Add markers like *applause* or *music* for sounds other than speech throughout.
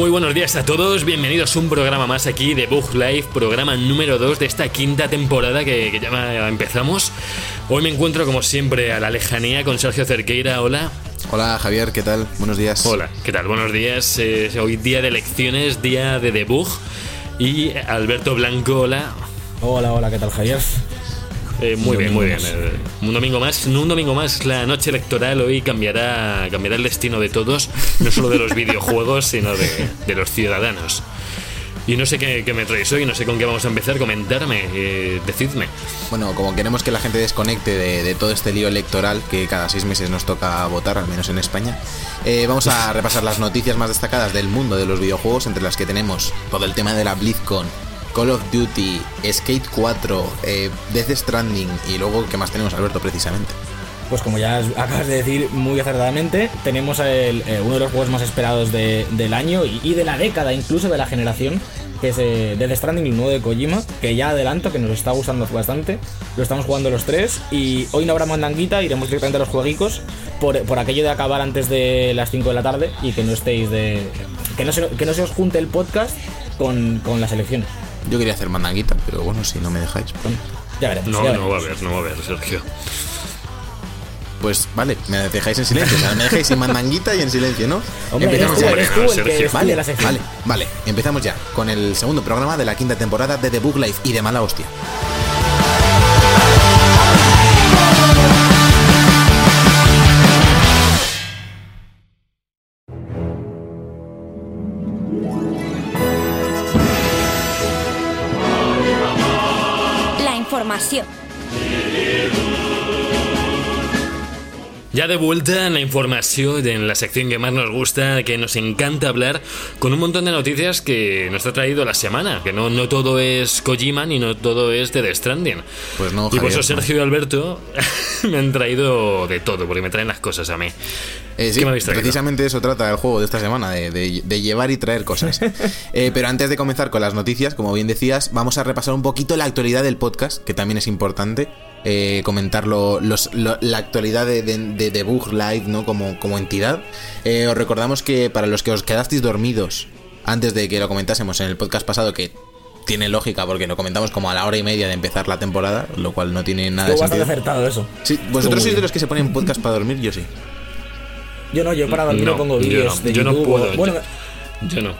Muy buenos días a todos, bienvenidos a un programa más aquí de Bug Life, programa número 2 de esta quinta temporada que, que ya empezamos. Hoy me encuentro como siempre a la lejanía con Sergio Cerqueira, hola. Hola Javier, ¿qué tal? Buenos días. Hola, ¿qué tal? Buenos días. Eh, hoy día de elecciones, día de debug. Y Alberto Blanco, hola. Hola, hola, ¿qué tal Javier? Eh, muy bien, muy bien. Eh, un domingo más, un domingo más, la noche electoral hoy cambiará, cambiará el destino de todos, no solo de los *laughs* videojuegos, sino de, de los ciudadanos. Y no sé qué, qué, me traéis hoy, no sé con qué vamos a empezar, comentarme, eh, decidme. Bueno, como queremos que la gente desconecte de, de, todo este lío electoral que cada seis meses nos toca votar, al menos en España, eh, vamos a repasar las noticias más destacadas del mundo de los videojuegos, entre las que tenemos todo el tema de la BlizzCon, Call of Duty, Skate 4, eh, Death Stranding y luego, ¿qué más tenemos, Alberto, precisamente? Pues como ya acabas de decir muy acertadamente, tenemos eh, uno de los juegos más esperados de, del año y, y, de la década, incluso de la generación, que es eh, Death Stranding, el nuevo de Kojima, que ya adelanto, que nos está gustando bastante. Lo estamos jugando los tres y hoy no habrá mandanguita, iremos directamente a los jueguicos por, por aquello de acabar antes de las 5 de la tarde y que no estéis de... que no se, que no se os junte el podcast con, con las elecciones. Yo quería hacer mandanguita, pero bueno, si no me dejáis. Bueno, ya veremos. No, ya no veremos. va a haber, no va a haber, Sergio. Pues vale, me dejáis en silencio. O sea, me dejáis sin mandanguita y en silencio, ¿no? Hombre, Empezamos tú, ya. tú que estudia Vale, sección. vale, vale. Empezamos ya con el segundo programa de la quinta temporada de The Book Life y de mala hostia. Ya de vuelta en la información, en la sección que más nos gusta, que nos encanta hablar, con un montón de noticias que nos ha traído la semana, que no, no todo es Kojima ni no todo es de The Stranding. Pues no, y por Javier, eso no. Sergio y Alberto *laughs* me han traído de todo, porque me traen las cosas a mí. Eh, sí, precisamente eso trata el juego de esta semana, de, de- de llevar y traer cosas. *laughs* Eh, pero antes de comenzar con las noticias, como bien decías, vamos a repasar un poquito la actualidad del podcast, que también es importante. Eh, comentar lo- los- lo- la actualidad de, de, de Bug Live ¿no? como, como entidad. Eh, os recordamos que para los que os quedasteis dormidos antes de que lo comentásemos en el podcast pasado, que tiene lógica porque lo comentamos como a la hora y media de empezar la temporada, lo cual no tiene nada de Estuvo sentido. acertado eso. Sí, vosotros sois de los que se ponen podcast para dormir, yo sí. Yo no, yo para dormir No, pongo yo vídeos no, de yo no YouTube. puedo, o- bueno, Yo no.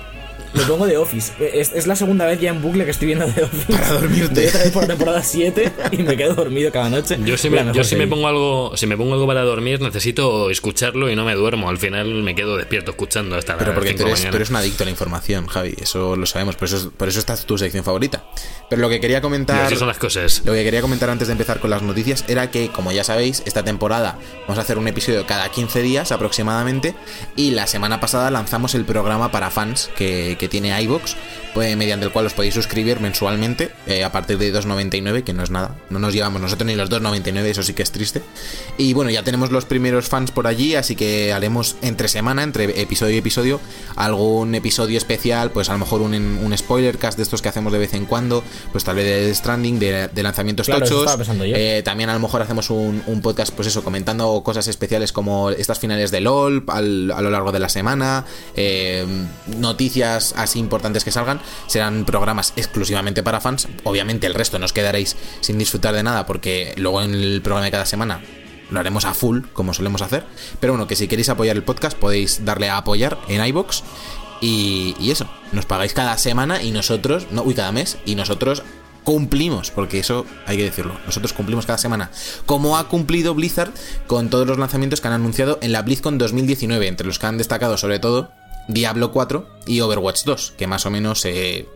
Me pongo de Office. Es, es la segunda vez ya en bucle que estoy viendo de Office. Para dormirte. Voy otra vez por la temporada 7 y me quedo dormido cada noche. Yo si, me, yo si me pongo algo si me pongo algo para dormir necesito escucharlo y no me duermo. Al final me quedo despierto escuchando hasta Pero porque 5 tú eres, mañana. tú eres un adicto a la información, Javi, eso lo sabemos, por eso, es- por eso esta es tu sección favorita. Pero lo que quería comentar... son las cosas. Lo que quería comentar antes de empezar con las noticias era que, como ya sabéis, esta temporada vamos a hacer un episodio cada 15 días aproximadamente y la semana pasada lanzamos el programa para fans que, que tiene iVoox, pues, mediante el cual os podéis suscribir mensualmente eh, a partir de 2,99, que no es nada, no nos llevamos nosotros ni los 2,99, eso sí que es triste. Y bueno, ya tenemos los primeros fans por allí, así que haremos entre semana, entre episodio y episodio, algún episodio especial, pues a lo mejor un, un spoiler cast de estos que hacemos de vez en cuando, pues tal vez de Stranding, de, de lanzamientos Claro, tochos. Eh, también a lo mejor hacemos un, un podcast, pues eso, comentando cosas especiales como estas finales de LOL al- a lo largo de la semana, eh, noticias así importantes que salgan. Serán programas exclusivamente para fans. Obviamente el resto no os quedaréis sin disfrutar de nada porque luego en el programa de cada semana lo haremos a full, como solemos hacer. Pero bueno, que si queréis apoyar el podcast podéis darle a apoyar en iBox. Y, y eso, nos pagáis cada semana y nosotros, no, uy, cada mes, y nosotros cumplimos, porque eso hay que decirlo, nosotros cumplimos cada semana, como ha cumplido Blizzard con todos los lanzamientos que han anunciado en la BlizzCon 2019, entre los que han destacado sobre todo Diablo 4 y Overwatch 2, que más o menos eh,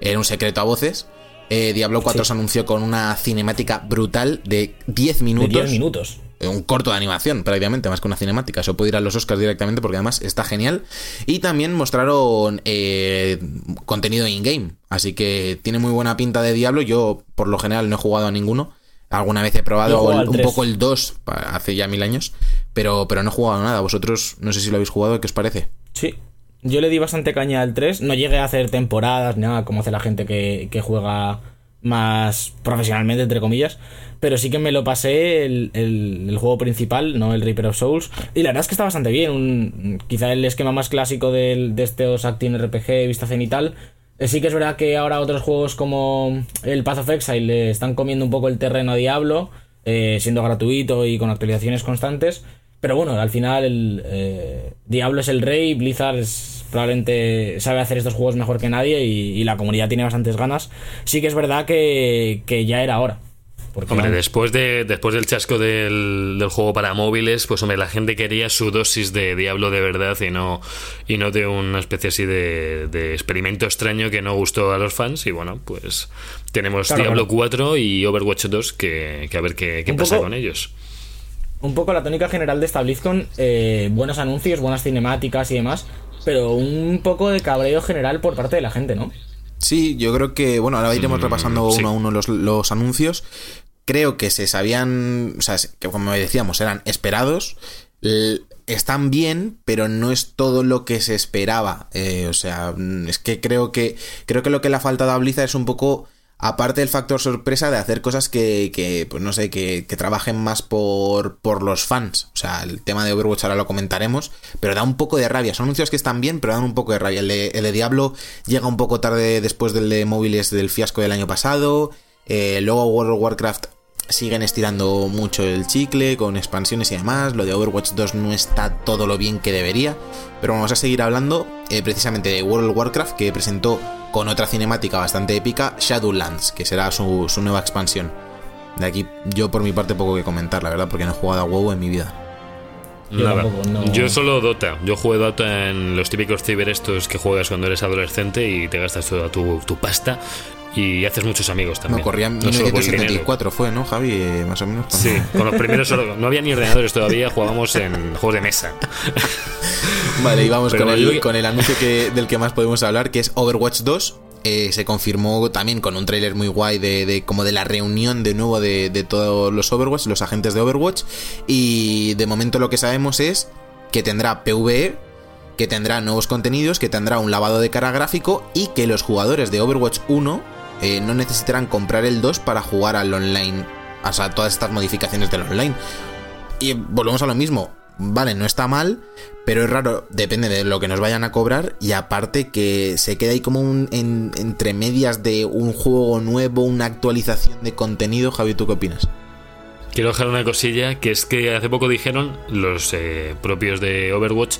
era un secreto a voces. Eh, Diablo 4 se anunció con una cinemática brutal de 10 De minutos 10 minutos. un corto de animación, prácticamente, más que una cinemática. Eso puede ir a los Oscars directamente porque además está genial. Y también mostraron eh, contenido in-game. Así que tiene muy buena pinta de Diablo. Yo, por lo general, no he jugado a ninguno. Alguna vez he probado el- un 3. poco el 2 pa- hace ya mil años, pero, pero no he jugado nada. Vosotros no sé si lo habéis jugado, ¿qué os parece? Sí. Yo le di bastante caña al 3. No llegué a hacer temporadas ni nada como hace la gente que, que juega más profesionalmente, entre comillas. Pero sí que me lo pasé el, el- juego principal, no el Reaper of Souls. Y la verdad es que está bastante bien. Quizá el esquema más clásico del, de estos Acting RPG, vista cenital. Eh, Sí que es verdad que ahora otros juegos como el Path of Exile le están comiendo un poco el terreno a Diablo, eh, siendo gratuito y con actualizaciones constantes. Pero bueno, al final el, eh, Diablo es el rey, Blizzard es- probablemente sabe hacer estos juegos mejor que nadie y, y la comunidad tiene bastantes ganas. Sí que es verdad que, que ya era hora. Porque Hombre, vamos, después, de, después del chasco del, del juego para móviles, pues hombre, la gente quería su dosis de Diablo de verdad y no, y no de una especie así de, de experimento extraño que no gustó a los fans. Y bueno, pues tenemos Claro, Diablo claro. 4 y Overwatch 2 que, que a ver qué, pasa poco- con ellos. Un poco la tónica general de esta BlizzCon, eh, buenos anuncios, buenas cinemáticas y demás, pero un poco de cabreo general por parte de la gente, ¿no? Sí, yo creo que, bueno, ahora iremos Mm, repasando sí. uno a uno los, los anuncios. Creo que se sabían, o sea, que como decíamos, eran esperados. Están bien, pero no es todo lo que se esperaba. Eh, o sea, mm, es que creo que creo que lo que le ha faltado a Blizzard es un poco, aparte del factor sorpresa, de hacer cosas que, que pues no sé, que, trabajen más por, por los fans. O sea, el tema de Overwatch ahora lo comentaremos, pero da un poco de rabia. Son anuncios que están bien, pero dan un poco de rabia. El de, el de Diablo llega un poco tarde después del de móviles del fiasco del año pasado. Eh, luego World of Warcraft siguen estirando mucho el chicle con expansiones y demás. Lo de Overwatch 2 no está todo lo bien que debería. Pero vamos a seguir hablando eh, precisamente de World of Warcraft que presentó con otra cinemática bastante épica Shadowlands, que será su, su nueva expansión. De aquí yo por mi parte poco que comentar, la verdad, porque no he jugado a WoW en mi vida. Yo Nada. tampoco, no. Yo solo Dota. Yo jugué Dota en los típicos ciber estos que juegas cuando eres adolescente y te gastas toda tu, tu pasta y haces muchos amigos también. No, corría en No solo por el dinero. 1974 fue, ¿no, Javi? Eh, más o menos. cuando- Sí, *laughs* con los primeros no había ni ordenadores todavía, jugábamos en juegos de mesa. *laughs* Vale, y vamos Pero con, el, con el anuncio que, del que más podemos hablar, que es Overwatch 2. Eh, se confirmó también con un tráiler muy guay de, de- como de la reunión de nuevo de, de todos los Overwatch, los agentes de Overwatch. Y de momento lo que sabemos es que tendrá PvE, que tendrá nuevos contenidos, que tendrá un lavado de cara gráfico y que los jugadores de Overwatch 1 eh, no necesitarán comprar el 2 para jugar al online. O sea, todas estas modificaciones del online. Y volvemos a lo mismo. Vale, no está mal, pero es raro, depende de lo que nos vayan a cobrar. Y aparte que se queda ahí como un en- entre medias de un juego nuevo, una actualización de contenido. Javi, ¿tú qué opinas? Quiero dejar una cosilla, que es que hace poco dijeron los eh, propios de Overwatch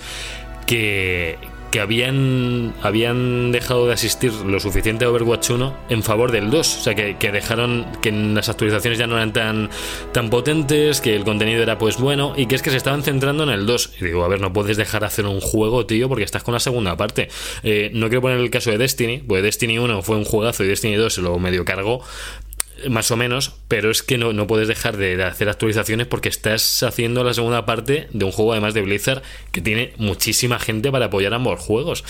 que, que habían, habían dejado de asistir lo suficiente a Overwatch 1 en favor del 2. O sea, que, que dejaron que las actualizaciones ya no eran tan, tan potentes, que el contenido era pues bueno, y que es que se estaban centrando en el 2. Y digo, a ver, no puedes dejar hacer un juego, tío, porque estás con la segunda parte. Eh, no quiero poner el caso de Destiny, pues Destiny 1 fue un juegazo y Destiny 2 se lo medio cargó más o menos, pero es que no, no puedes dejar de, hacer actualizaciones porque estás haciendo la segunda parte de un juego además de Blizzard que tiene muchísima gente para apoyar ambos juegos.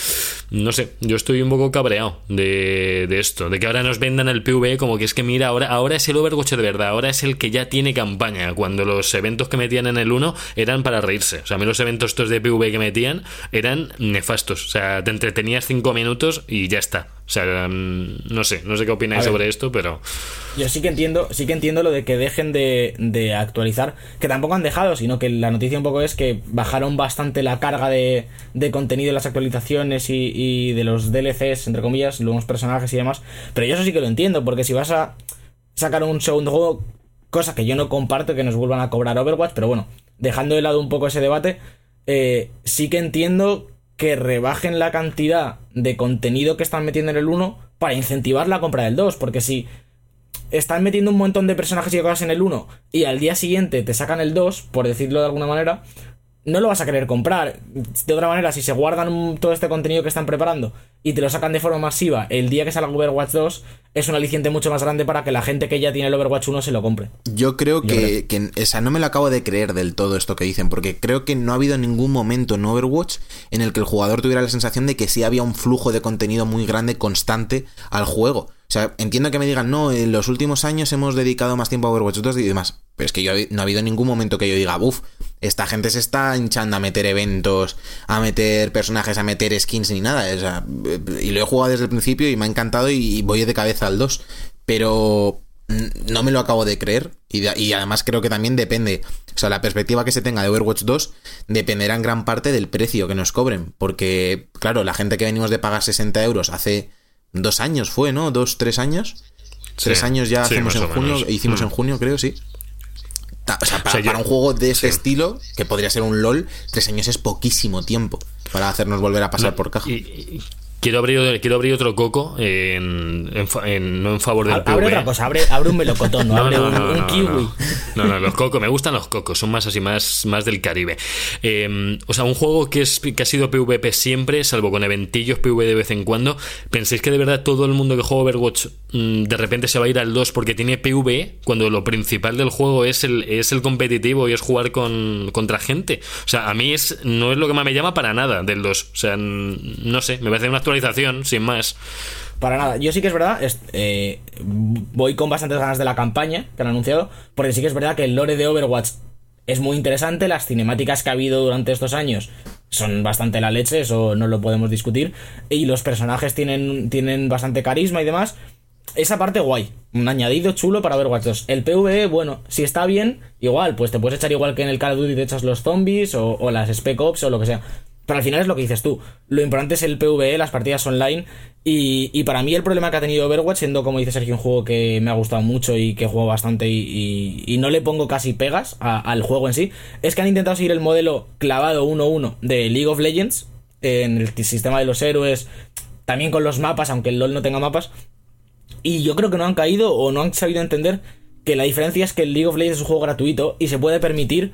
No sé, yo estoy un poco cabreado de, de esto, de que ahora nos vendan el PvE como que es que mira, ahora, ahora es el Overwatch de verdad, ahora es el que ya tiene campaña, cuando los eventos que metían en el 1 eran para reírse. O sea, a mí los eventos estos de PvE que metían eran nefastos. O sea, te entretenías 5 minutos y ya está. O sea, mm, no sé, no sé qué opináis sobre esto, pero... Yo sí que entiendo, sí que entiendo lo de que dejen de, de actualizar, que tampoco han dejado, sino que la noticia un poco es que bajaron bastante la carga de, de contenido en las actualizaciones y, y de los DLCs, entre comillas, nuevos personajes y demás. Pero yo eso sí que lo entiendo, porque si vas a sacar un segundo juego, cosa que yo no comparto, que nos vuelvan a cobrar Overwatch, pero bueno, dejando de lado un poco ese debate, eh, sí que entiendo que rebajen la cantidad de contenido que están metiendo en el 1 para incentivar la compra del 2, porque si están metiendo un montón de personajes y cosas en el 1 y al día siguiente te sacan el 2, por decirlo de alguna manera, no lo vas a querer comprar. De otra manera, si se guardan todo este contenido que están preparando y te lo sacan de forma masiva el día que salga Overwatch 2, es un aliciente mucho más grande para que la gente que ya tiene el Overwatch 1 se lo compre. Yo creo Yo que, que- o sea, no me lo acabo de creer del todo esto que dicen, porque creo que no ha habido ningún momento en Overwatch en el que el jugador tuviera la sensación de que sí había un flujo de contenido muy grande, constante al juego. O sea, entiendo que me digan, no, en los últimos años hemos dedicado más tiempo a Overwatch 2 y demás. Pero es que yo no ha habido ningún momento que yo diga, uff, esta gente se está hinchando a meter eventos, a meter personajes, a meter skins ni nada. O sea, y lo he jugado desde el principio y me ha encantado y voy de cabeza al 2. Pero no me lo acabo de creer. Y, y, además creo que también depende. O sea, la perspectiva que se tenga de Overwatch 2 dependerá en gran parte del precio que nos cobren. Porque, claro, la gente que venimos de pagar 60 euros hace dos años fue, ¿no? Dos, tres años. tres años ya hacemos en junio. Hicimos en mm. junio, creo, sí. O sea, para, un juego de ese estilo, que podría ser un LOL, tres años es poquísimo tiempo para hacernos volver a pasar por caja. Quiero abrir, quiero abrir otro coco en, no en favor del Abre otra cosa, abre, un melocotón, no, abre un, kiwi. No, no, los cocos, me gustan los cocos, son más así, más, más del Caribe. Em, o sea, un juego que, es, que ha sido PvP siempre, salvo con eventillos PvP de vez en cuando. ¿Pensáis que de verdad todo el mundo que juega Overwatch mm, de repente se va a ir al 2 porque tiene PvE cuando lo principal del juego es el, es el competitivo y es jugar con, contra gente? O sea, a mí es, no es lo que más me llama para nada del 2. O sea, no sé, me parece una sin más. Para nada. Yo sí que es verdad, eh, voy con bastantes ganas de la campaña que han anunciado, porque sí que es verdad que el lore de Overwatch es muy interesante, las cinemáticas que ha habido durante estos años son bastante la leche, eso no lo podemos discutir, y los personajes tienen, tienen bastante carisma y demás. Esa parte guay, un añadido chulo para Overwatch 2. El PvE, bueno, si está bien, igual, pues te puedes echar igual que en el Call of Duty te echas los zombies o las Spec Ops o lo que sea. Pero al final es lo que dices tú. Lo importante es el PvE, las partidas online. Y, para mí el problema que ha tenido Overwatch, siendo como dice Sergio, un juego que me ha gustado mucho y que juego bastante y, no le pongo casi pegas al juego en sí, es que han intentado seguir el modelo clavado 1-1 de League of Legends en el sistema de los héroes, también con los mapas, aunque el LOL no tenga mapas. Y yo creo que no han caído o no han sabido entender que la diferencia es que el League of Legends es un juego gratuito y se puede permitir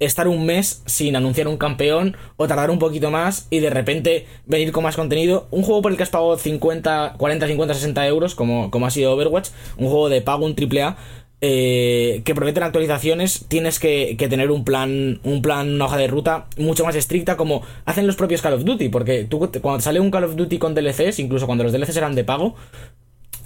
estar un mes sin anunciar un campeón o tardar un poquito más y de repente venir con más contenido. Un juego por el que has pagado 50, 40, 50, 60 euros, como, como ha sido Overwatch, un juego de pago, un triple A. Eh, que prometen actualizaciones, tienes que, tener un plan, un plan, una hoja de ruta mucho más estricta, como hacen los propios Call of Duty. Porque tú, cuando sale un Call of Duty con DLCs, incluso cuando los DLCs eran de pago,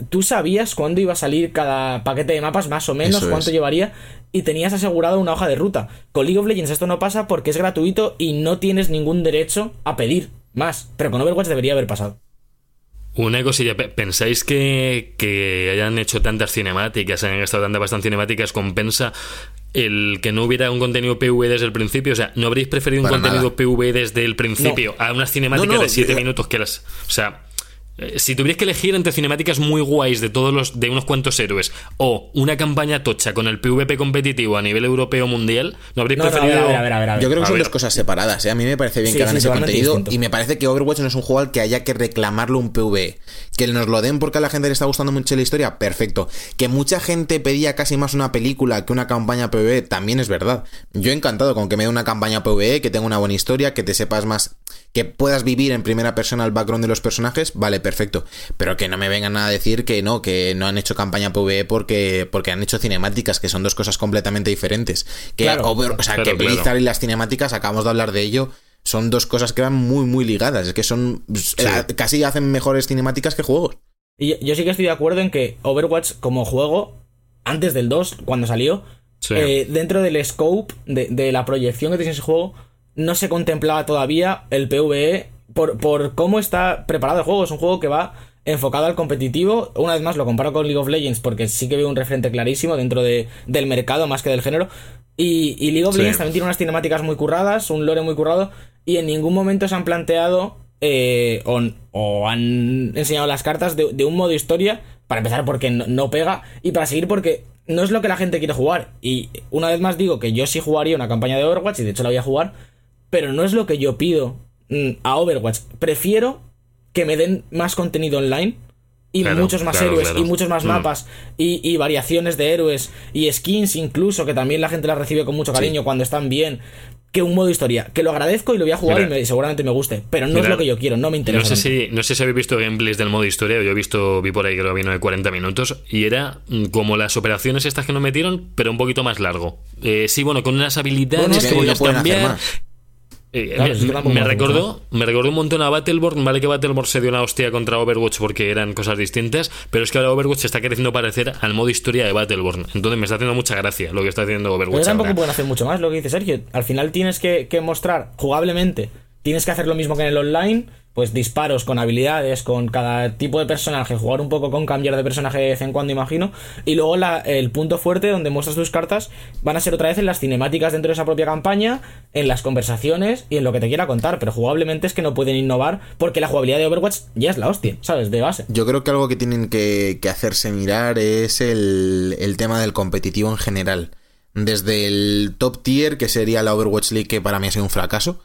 tú sabías cuándo iba a salir cada paquete de mapas, más o menos, cuánto llevaría, y tenías asegurado una hoja de ruta. Con League of Legends esto no pasa porque es gratuito y no tienes ningún derecho a pedir más. Pero con Overwatch debería haber pasado. Una cosilla, ¿pensáis que, que hayan hecho tantas cinemáticas, hayan gastado tantas bastantes cinemáticas, compensa el que no hubiera un contenido PV desde el principio? O sea, ¿no habréis preferido un contenido PV desde el principio a unas cinemáticas de 7 minutos que las... O sea, eh, si tuvieras que elegir entre cinemáticas muy guays de todos los de unos cuantos héroes o una campaña tocha con el PvP competitivo a nivel europeo mundial, ¿no habréis preferido? Yo creo que son dos cosas separadas. ¿eh? A mí me parece bien que hagan ese contenido y me parece que Overwatch no es un juego al que haya que reclamarlo un PvE. Que nos lo den porque a la gente le está gustando mucho la historia, perfecto. Que mucha gente pedía casi más una película que una campaña PvE, también es verdad. Yo he encantado con que me dé una campaña PvE, que tenga una buena historia, que te sepas más, que puedas vivir en primera persona el background de los personajes, vale, perfecto. Pero que no me vengan a decir que no, que no han hecho campaña PvE porque, porque han hecho cinemáticas, que son dos cosas completamente diferentes. Que, o, sea, que Blizzard y las cinemáticas, acabamos de hablar de ello, son dos cosas que van muy, muy ligadas. Es que son. Eh, casi hacen mejores cinemáticas que juegos. Y yo, sí que estoy de acuerdo en que Overwatch, como juego, antes del 2, cuando salió, eh, dentro del scope de, de la proyección que tiene ese juego, no se contemplaba todavía el PvE por, por cómo está preparado el juego. Es un juego que va enfocado al competitivo. Una vez más lo comparo con League of Legends porque sí que veo un referente clarísimo dentro de, del mercado más que del género. Y, y League of Legends también tiene unas cinemáticas muy curradas, un lore muy currado, y en ningún momento se han planteado eh, o, han enseñado las cartas de, un modo historia, para empezar porque no, pega, y para seguir porque no es lo que la gente quiere jugar. Y una vez más digo que yo sí jugaría una campaña de Overwatch, y de hecho la voy a jugar, pero no es lo que yo pido mm, a Overwatch. Prefiero que me den más contenido online y muchos más héroes y muchos más mm. mapas y, variaciones de héroes y skins incluso que también la gente las recibe con mucho cariño cuando están bien que un modo historia que lo agradezco y lo voy a jugar y seguramente me guste pero no es lo que yo quiero no me interesa no sé si no sé si habéis visto gameplays del modo historia yo he visto vi por ahí que lo vino de 40 minutos y era mm, como las operaciones estas que nos metieron pero un poquito más largo. Eh, sí bueno con unas habilidades que podías cambiar Eh, Claro, me, tampoco recordó, me recordó un montón a Battleborn. Vale que Battleborn se dio una hostia contra Overwatch porque eran cosas distintas, pero es que ahora Overwatch está queriendo parecer al modo historia de Battleborn. Entonces me está haciendo mucha gracia lo que está haciendo Pero Overwatch. tampoco ahora. pueden hacer mucho más, lo que dice Sergio. Al final tienes que, que mostrar jugablemente, tienes que hacer lo mismo que en el online, pues disparos con habilidades, con cada tipo de personaje, jugar un poco con cambiar de personaje de vez en cuando, imagino. Y luego el punto fuerte donde muestras tus cartas van a ser otra vez en las cinemáticas dentro de esa propia campaña, en las conversaciones y en lo que te quiera contar. Pero jugablemente es que no pueden innovar porque la jugabilidad de Overwatch ya es la hostia, ¿sabes? De base. Yo creo que algo que tienen que, que hacerse mirar es el, el tema del competitivo en general. Desde el top tier, que sería la Overwatch League, que para mí ha sido un fracaso,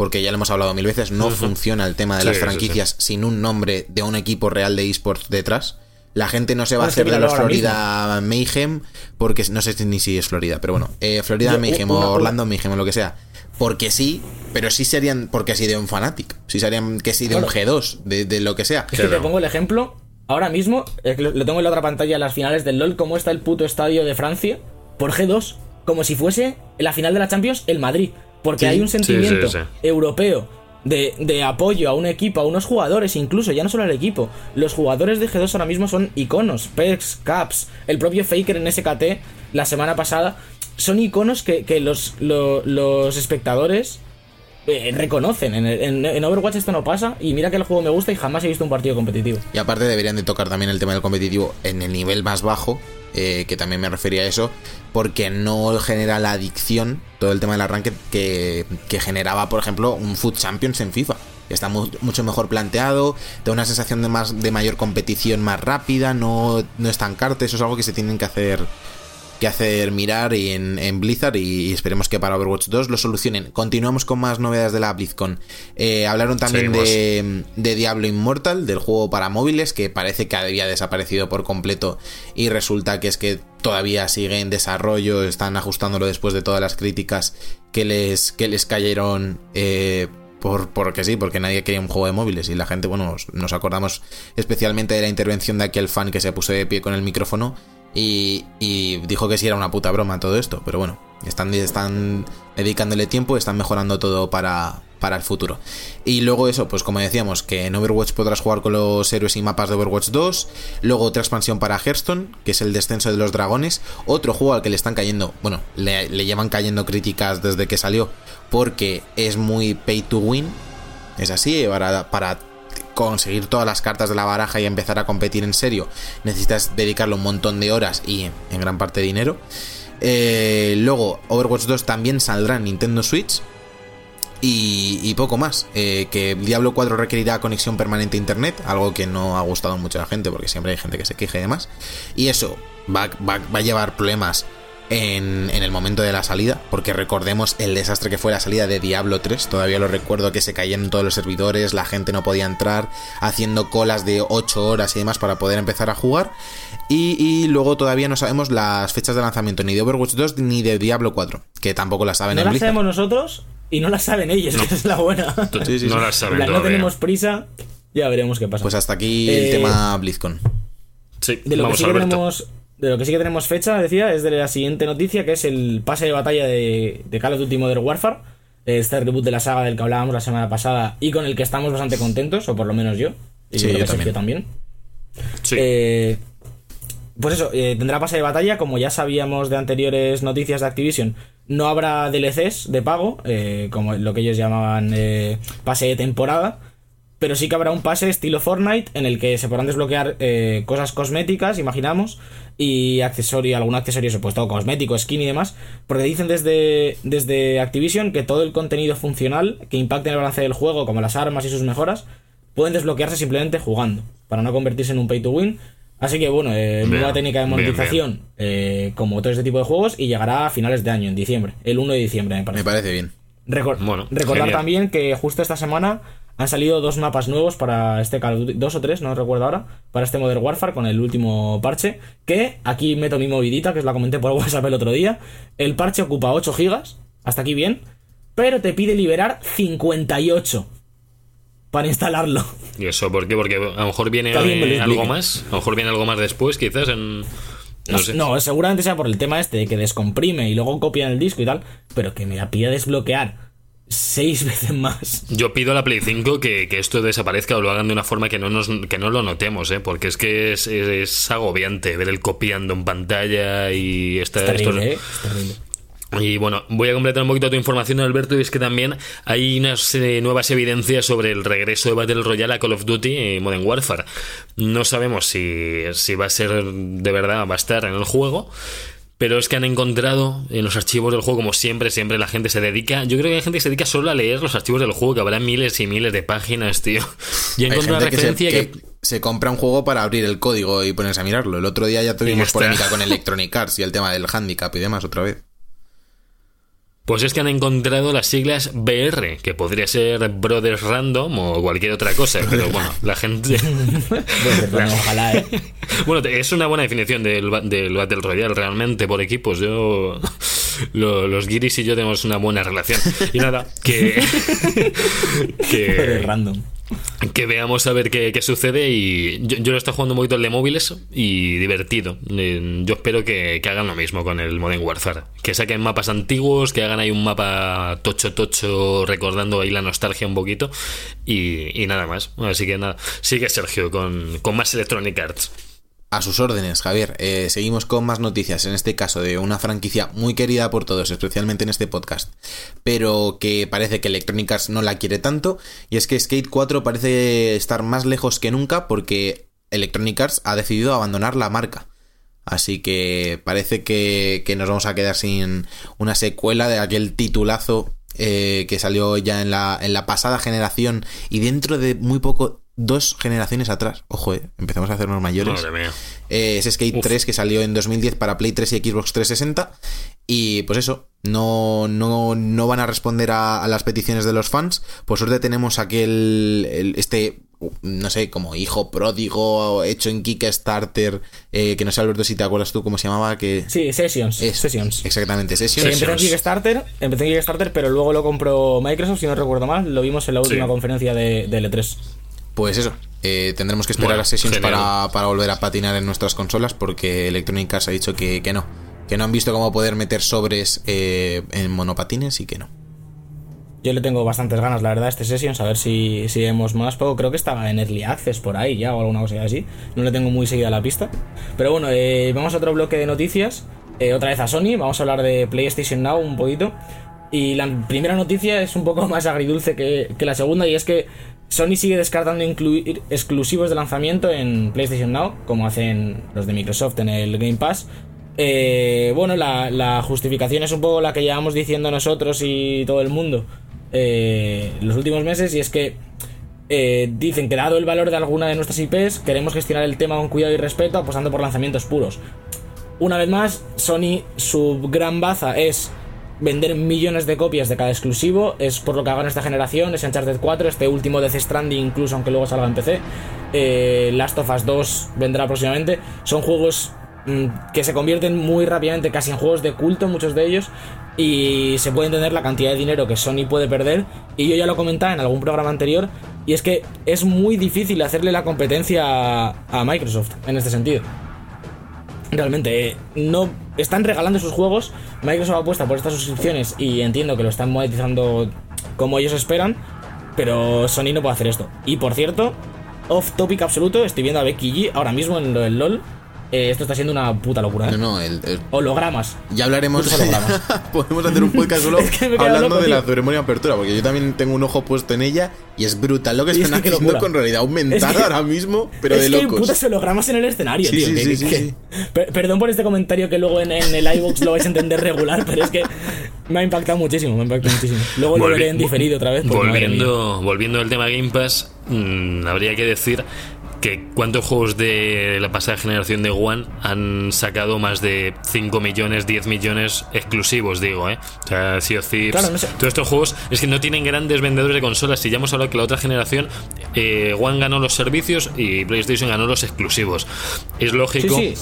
porque ya lo hemos hablado mil veces, no funciona el tema de Sí, las sí, franquicias sin un nombre de un equipo real de esports detrás. La gente no se va a hacer de los Florida Mayhem, porque no sé ni si es Florida, pero bueno, eh, Florida Yo, Mayhem una- o Orlando Mayhem o lo que sea. Porque sí, pero sí serían, porque sí de un Fanatic, sí serían que sí de un Claro. G2, de, de lo que sea. Es que te pongo el ejemplo. Ahora mismo, eh, lo lo tengo en la otra pantalla, las finales del LOL, cómo está el puto estadio de Francia por G2. Como si fuese la final de la Champions el Madrid. Porque Sí, hay un sí, sí, sentimiento sí. europeo de, de apoyo a un equipo, a unos jugadores, incluso, ya no solo al equipo. Los jugadores de G2 ahora mismo son iconos. Perks, Caps, el propio Faker en SKT la semana pasada. Son iconos que, que los, lo- los espectadores eh, reconocen. En, en- en Overwatch esto no pasa. Y mira que el juego me gusta y jamás he visto un partido competitivo. Y aparte deberían de tocar también el tema del competitivo en el nivel más bajo, eh, que también me refería a eso, porque no genera la adicción, todo el tema del arranque que, que generaba, por ejemplo, un Food Champions en FIFA. Está mu- mucho mejor planteado, te da una sensación de más de mayor competición más rápida, no, no estancarte, eso es algo que se tienen que hacer que hacer mirar y en, en Blizzard y, esperemos que para Overwatch 2 lo solucionen. Continuamos con más novedades de la BlizzCon. Eh, hablaron también de, de Diablo Immortal, del juego para móviles, que parece que había desaparecido por completo y resulta que es que todavía sigue en desarrollo, están ajustándolo después de todas las críticas que les, que les cayeron. Eh, por, porque sí, porque nadie quería un juego de móviles y la gente, bueno, nos acordamos especialmente de la intervención de aquel fan que se puso de pie con el micrófono y, dijo que sí era una puta broma todo esto, pero bueno, están, están dedicándole tiempo, están mejorando todo para, para el futuro. Y luego eso, pues como decíamos, que en Overwatch podrás jugar con los héroes y mapas de Overwatch 2, luego otra expansión para Hearthstone, que es el descenso de los dragones, otro juego al que le están cayendo, bueno, le, le llevan cayendo críticas desde que salió, porque es muy pay to win, es así, para, para conseguir todas las cartas de la baraja y empezar a competir en serio, necesitas dedicarle un montón de horas y en gran parte dinero. Eh, luego, Overwatch 2 también saldrá en Nintendo Switch. Y, y poco más. Eh, que Diablo 4 requerirá conexión permanente a internet, algo que no ha gustado mucho a la gente, porque siempre hay gente que se queja y demás. Y eso va- va a llevar problemas en, en el momento de la salida, porque recordemos el desastre que fue la salida de Diablo 3. Todavía lo recuerdo que se caían todos los servidores, la gente no podía entrar, haciendo colas de 8 horas y demás para poder empezar a jugar. Y, y luego todavía no sabemos las fechas de lanzamiento ni de Overwatch 2 ni de Diablo 4, que tampoco las saben No en las Blizzard. sabemos nosotros y no las saben ellos, que *laughs* es la buena. Sí, sí, no sí. las En saben plan, no tenemos prisa, ya veremos qué pasa. Pues hasta aquí Eh, el tema BlizzCon. Sí, de lo vamos, que sí que Alberto. tenemos de lo que sí que tenemos fecha, decía, es de la siguiente noticia, que es el pase de batalla de, de Call of Duty Modern Warfare. Este reboot de la saga del que hablábamos la semana pasada y con el que estamos bastante contentos, o por lo menos yo. Y Sí, creo yo que Sergio también. Sí. Eh, pues eso, eh, tendrá pase de batalla, como ya sabíamos de anteriores noticias de Activision. No habrá DLCs de pago, eh, como lo que ellos llamaban pase de temporada. Pero sí que habrá un pase estilo Fortnite en el que se podrán desbloquear eh, cosas cosméticas, imaginamos, y accesorio, algún accesorio supuesto, cosmético, skin y demás. Porque dicen desde, desde Activision que todo el contenido funcional que impacte en el balance del juego, como las armas y sus mejoras, pueden desbloquearse simplemente jugando, para no convertirse en un pay to win. Así que bueno, eh, Bien, nueva técnica de bien, monetización eh, como todo este tipo de juegos y llegará a finales de año, en diciembre, el 1 de diciembre me parece. Me parece bien. Recor- Bueno, recordar genial. también que justo esta semana han salido dos mapas nuevos para este Call of Duty, dos o tres, no recuerdo ahora, para este Modern Warfare con el último parche, que aquí meto mi movidita, que os la comenté por *laughs* WhatsApp el otro día. El parche ocupa 8 gigas, hasta aquí bien, pero te pide liberar 58 para instalarlo. ¿Y eso por qué? Porque a lo mejor viene me algo más. A lo mejor viene algo más después, quizás en. No, sé. No, seguramente sea por el tema este de que descomprime y luego copia en el disco y tal, pero que me la pida desbloquear seis *laughs* veces más. Yo pido a la Play 5 que, que, esto desaparezca o lo hagan de una forma que no, nos, que no lo notemos, ¿eh? porque es que es, es, es agobiante ver el copiando en pantalla y esta, ¿eh? Es terrible. Y bueno, voy a completar un poquito tu información, Alberto, y es que también hay unas eh, nuevas evidencias sobre el regreso de Battle Royale a Call of Duty y Modern Warfare. No sabemos si, si va a ser de verdad, va a estar en el juego. Pero es que han encontrado en los archivos del juego, como siempre, siempre la gente se dedica. Yo creo que hay gente que se dedica solo a leer los archivos del juego, que habrá miles y miles de páginas, tío. *laughs* Y Hay encontrado una gente que se, referencia que, que se compra un juego para abrir el código y ponerse a mirarlo. El otro día ya tuvimos polémica con *laughs* Electronic Arts y el tema del handicap y demás otra vez. Pues es que han encontrado las siglas BR, que podría ser Brothers Random o cualquier otra cosa, *laughs* pero bueno, la gente... Bueno, ojalá, ¿eh? *laughs* Bueno, es una buena definición del, del Battle Royale, realmente, por equipos. Yo... lo- los guiris y yo tenemos una buena relación. Y nada, que... *laughs* Que, es random. Que veamos a ver qué, qué sucede y yo, yo lo estoy jugando un poquito el de móviles y divertido. Eh, Yo espero que, que hagan lo mismo con el Modern Warfare. Que saquen mapas antiguos, que hagan ahí un mapa tocho tocho recordando ahí la nostalgia un poquito y, y nada más. Así que nada, sigue Sergio con, con más Electronic Arts. A sus órdenes, Javier. Eh, seguimos con más noticias, en este caso de una franquicia muy querida por todos, especialmente en este podcast, pero que parece que Electronic Arts no la quiere tanto, y es que Skate 4 parece estar más lejos que nunca porque Electronic Arts ha decidido abandonar la marca. Así que parece que, que nos vamos a quedar sin una secuela de aquel titulazo eh, que salió ya en la, en la pasada generación y dentro de muy poco, dos generaciones atrás. Ojo, eh, empezamos a hacernos mayores. Madre mía. Eh, es Skate Uf. 3 que salió en 2010 para Play 3 y Xbox 360. Y pues eso, no, no, no van a responder a, a las peticiones de los fans. Por suerte tenemos aquel, el- este, no sé, como hijo pródigo hecho en Kickstarter, eh, que no sé Alberto si te acuerdas tú cómo se llamaba, que... Sí, Sessions. Es- Sessions. Exactamente, Sí, Sessions. empezó en Kickstarter, empezó en Kickstarter, pero luego lo compró Microsoft, si no recuerdo mal. Lo vimos en la última Sí. conferencia de, de L3. Pues eso, eh, tendremos que esperar Bueno, a Sessions para, para volver a patinar en nuestras consolas porque Electronic Arts ha dicho que, que no. Que no han visto cómo poder meter sobres eh, en monopatines y que no. Yo le tengo bastantes ganas, la verdad, a este Sessions, a ver si, si vemos más. Pero creo que estaba en Early Access por ahí ya o alguna cosa así. No le tengo muy seguida la pista. Pero bueno, eh, vamos a otro bloque de noticias. Eh, otra vez a Sony, vamos a hablar de PlayStation Now un poquito. Y la primera noticia es un poco *laughs* más agridulce que, que la segunda y es que Sony sigue descartando incluir exclusivos de lanzamiento en PlayStation Now, como hacen los de Microsoft en el Game Pass. Eh, bueno, la, justificación es un poco la que llevamos diciendo nosotros y todo el mundo eh, los últimos meses y es que eh, dicen que dado el valor de alguna de nuestras IPs, queremos gestionar el tema con cuidado y respeto apostando por lanzamientos puros. Una vez más, Sony, su gran baza es vender millones de copias de cada exclusivo, es por lo que hagan esta generación, es Uncharted 4, este último Death Stranding incluso aunque luego salga en PC, eh, Last of Us 2 vendrá próximamente, son juegos mm, que se convierten muy rápidamente casi en juegos de culto, muchos de ellos, y se puede entender la cantidad de dinero que Sony puede perder, y yo ya lo comentaba en algún programa anterior, y es que es muy difícil hacerle la competencia a, a Microsoft en este sentido. Realmente, eh, no están regalando sus juegos. Microsoft apuesta por estas suscripciones y entiendo que lo están monetizando como ellos esperan. Pero Sony no puede hacer esto. Y por cierto, off topic absoluto, estoy viendo a Becky ahora mismo en lo del LOL. Eh, esto está siendo una puta locura. ¿eh? No, no, el- el- Hologramas. ya hablaremos. Hologramas. *laughs* Podemos hacer un podcast solo *laughs* Es que hablando loco, de la ceremonia de apertura, porque yo también tengo un ojo puesto en ella y es brutal lo que es están que qué haciendo locura. con realidad aumentada Es que- ahora mismo, pero es de que hay locos. putos hologramas en el escenario, Sí, tío. sí, que- sí, que- sí, que- sí. Per- Perdón por este comentario que luego en, en el iVoox lo vais a entender regular, pero es que me ha impactado muchísimo, me ha impactado muchísimo. Luego lo veré en diferido otra vez. Volviendo, volviendo al tema Game Pass, mm, habría que decir que cuántos juegos de la pasada generación de One han sacado más de 5 millones, 10 millones exclusivos, digo, ¿eh? O sea, Sea of Thieves, Claro, no sé. todos estos juegos es que no tienen grandes vendedores de consolas. Si ya hemos hablado que la otra generación, eh, One ganó los servicios y PlayStation ganó los exclusivos. Es lógico Sí,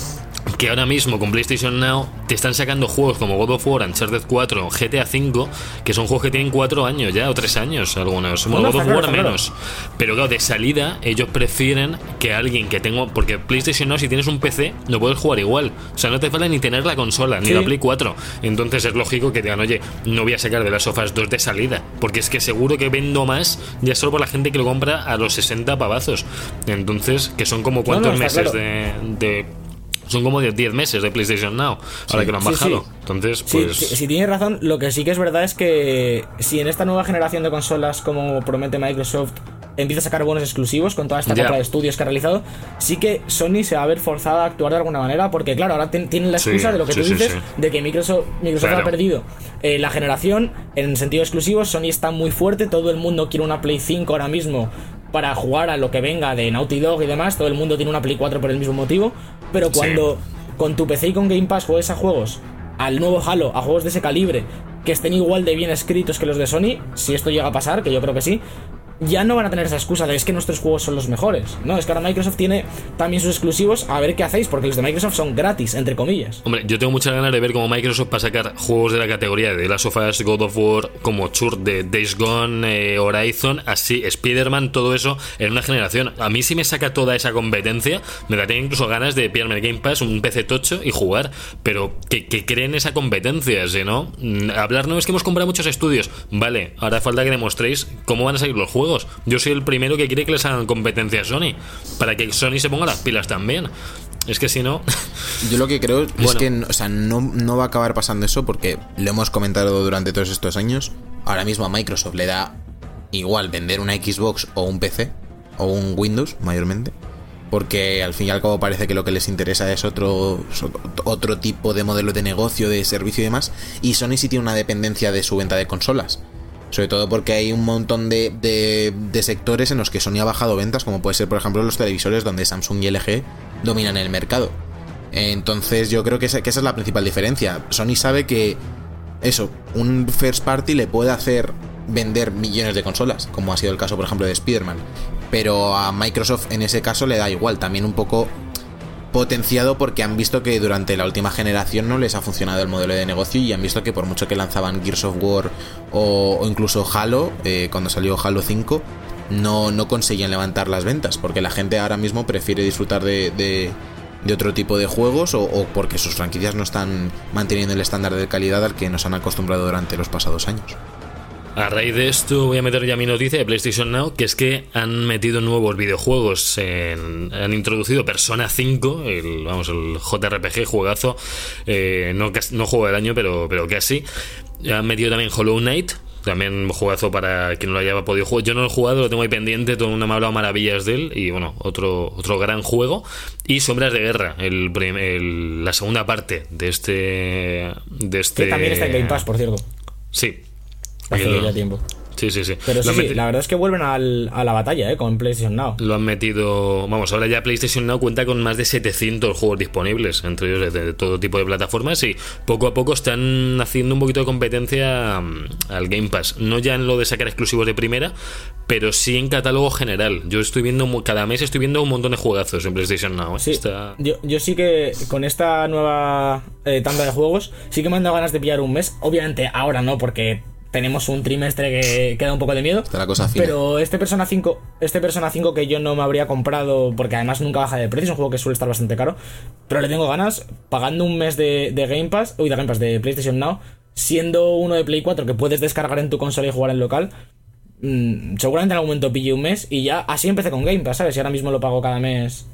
que ahora mismo con PlayStation Now te están sacando juegos como God of War, Uncharted 4, GTA 5, que son juegos que tienen 4 años ya, o 3 años algunos. Bueno, No, no, God of War menos. Pero claro, de salida, ellos prefieren que alguien que tenga. Porque PlayStation Now, si tienes un PC, no puedes jugar igual. O sea, no te falta ni tener la consola, ni la Play 4. Entonces es lógico que digan, oye, no voy a sacar de las sofás 2 de salida. Porque es que seguro que vendo más ya solo por la gente que lo compra a los 60 pavazos. Entonces, que son como cuántos meses claro. de, de- Son como de 10 meses de PlayStation Now, ahora que lo han Sí, bajado. sí. Entonces, Sí, pues. sí, si tienes razón, lo que sí que es verdad es que si en esta nueva generación de consolas, como promete Microsoft, empieza a sacar buenos exclusivos con toda esta compra de estudios que ha realizado, sí que Sony se va a ver forzada a actuar de alguna manera, porque claro, ahora ten- tienen la Sí, excusa de lo que sí, tú sí, dices, sí. de que Microsoft, Microsoft Claro. ha perdido eh, la generación en sentido exclusivo, Sony está muy fuerte, todo el mundo quiere una Play 5 ahora mismo para jugar a lo que venga de Naughty Dog y demás, todo el mundo tiene una Play 4 por el mismo motivo, pero cuando con tu PC y con Game Pass juegues a juegos, al nuevo Halo, a juegos de ese calibre, que estén igual de bien escritos que los de Sony, si esto llega a pasar, que yo creo que sí, ya no van a tener esa excusa de es que nuestros juegos son los mejores. No, es que ahora Microsoft tiene también sus exclusivos, a ver qué hacéis, porque los de Microsoft son gratis, entre comillas. Hombre, yo tengo muchas ganas de ver cómo Microsoft va a sacar juegos de la categoría de Last of Us, God of War, como Chur de Days Gone, eh, Horizon, así, Spider-Man, todo eso en una generación. A mí si me saca toda esa competencia, me daría incluso ganas de pillarme el Game Pass, un PC tocho y jugar, pero que, que creen esa competencia, ¿sí, ¿no? Mm, Hablar no es que hemos comprado muchos estudios, vale, ahora falta que demostréis cómo van a salir los juegos. Yo soy el primero que quiere que les hagan competencia a Sony, para que Sony se ponga las pilas también. Es que si no... Yo lo que creo es que o sea, no, no va a acabar pasando eso porque lo hemos comentado durante todos estos años. Ahora mismo a Microsoft le da igual vender una Xbox o un PC o un Windows mayormente. Porque al fin y al cabo parece que lo que les interesa es otro, otro tipo de modelo de negocio, de servicio y demás. Y Sony sí tiene una dependencia de su venta de consolas. Sobre todo porque hay un montón de, de- sectores en los que Sony ha bajado ventas, como puede ser, por ejemplo, los televisores donde Samsung y LG dominan el mercado. Entonces yo creo que esa, que esa es la principal diferencia. Sony sabe que eso, un first party le puede hacer vender millones de consolas, como ha sido el caso, por ejemplo, de Spider-Man. Pero a Microsoft en ese caso le da igual, también un poco potenciado porque han visto que durante la última generación no les ha funcionado el modelo de negocio y han visto que por mucho que lanzaban Gears of War o, incluso Halo, eh, cuando salió Halo 5, no, no conseguían levantar las ventas porque la gente ahora mismo prefiere disfrutar de, de- de otro tipo de juegos o porque sus franquicias no están manteniendo el estándar de calidad al que nos han acostumbrado durante los pasados años. A raíz de esto voy a meter ya mi noticia de PlayStation Now, que es que han metido nuevos videojuegos, en- han introducido Persona 5, el, vamos, el JRPG, juegazo, eh, no, no juego del año, pero, pero casi. Han metido también Hollow Knight, también juegazo para quien no lo haya podido jugar. Yo no lo he jugado, lo tengo ahí pendiente, todo el mundo me ha hablado maravillas de él, y bueno, otro, otro gran juego. Y Sombras de Guerra, el, el- la segunda parte de este... De este Que también está en Game Pass, por cierto. Sí. Hace lo- ya tiempo. Sí, sí, sí. Pero sí, sí, la verdad es que vuelven al- a la batalla, ¿eh? Con PlayStation Now. Lo han metido. Vamos, ahora ya PlayStation Now cuenta con más de 700 juegos disponibles, entre ellos de, de todo tipo de plataformas, y poco a poco están haciendo un poquito de competencia mm, al Game Pass. No ya en lo de sacar exclusivos de primera, pero sí en catálogo general. Yo estoy viendo, cada mes estoy viendo un montón de juegazos en PlayStation Now. ¿eh? Sí, Está- yo, yo sí que con esta nueva eh, tanda de juegos sí que me han dado ganas de pillar un mes. Obviamente ahora no, porque tenemos un trimestre que queda un poco de miedo. Está la cosa fina. Pero este Persona 5, este Persona 5 que yo no me habría comprado, porque además nunca baja de precio, es un juego que suele estar bastante caro. Pero le tengo ganas, pagando un mes de, de Game Pass, uy, de Game Pass, de PlayStation Now, siendo uno de Play 4 que puedes descargar en tu consola y jugar en local. mm, seguramente en algún momento pille un mes y ya así empecé con Game Pass, ¿sabes? Y ahora mismo lo pago cada mes.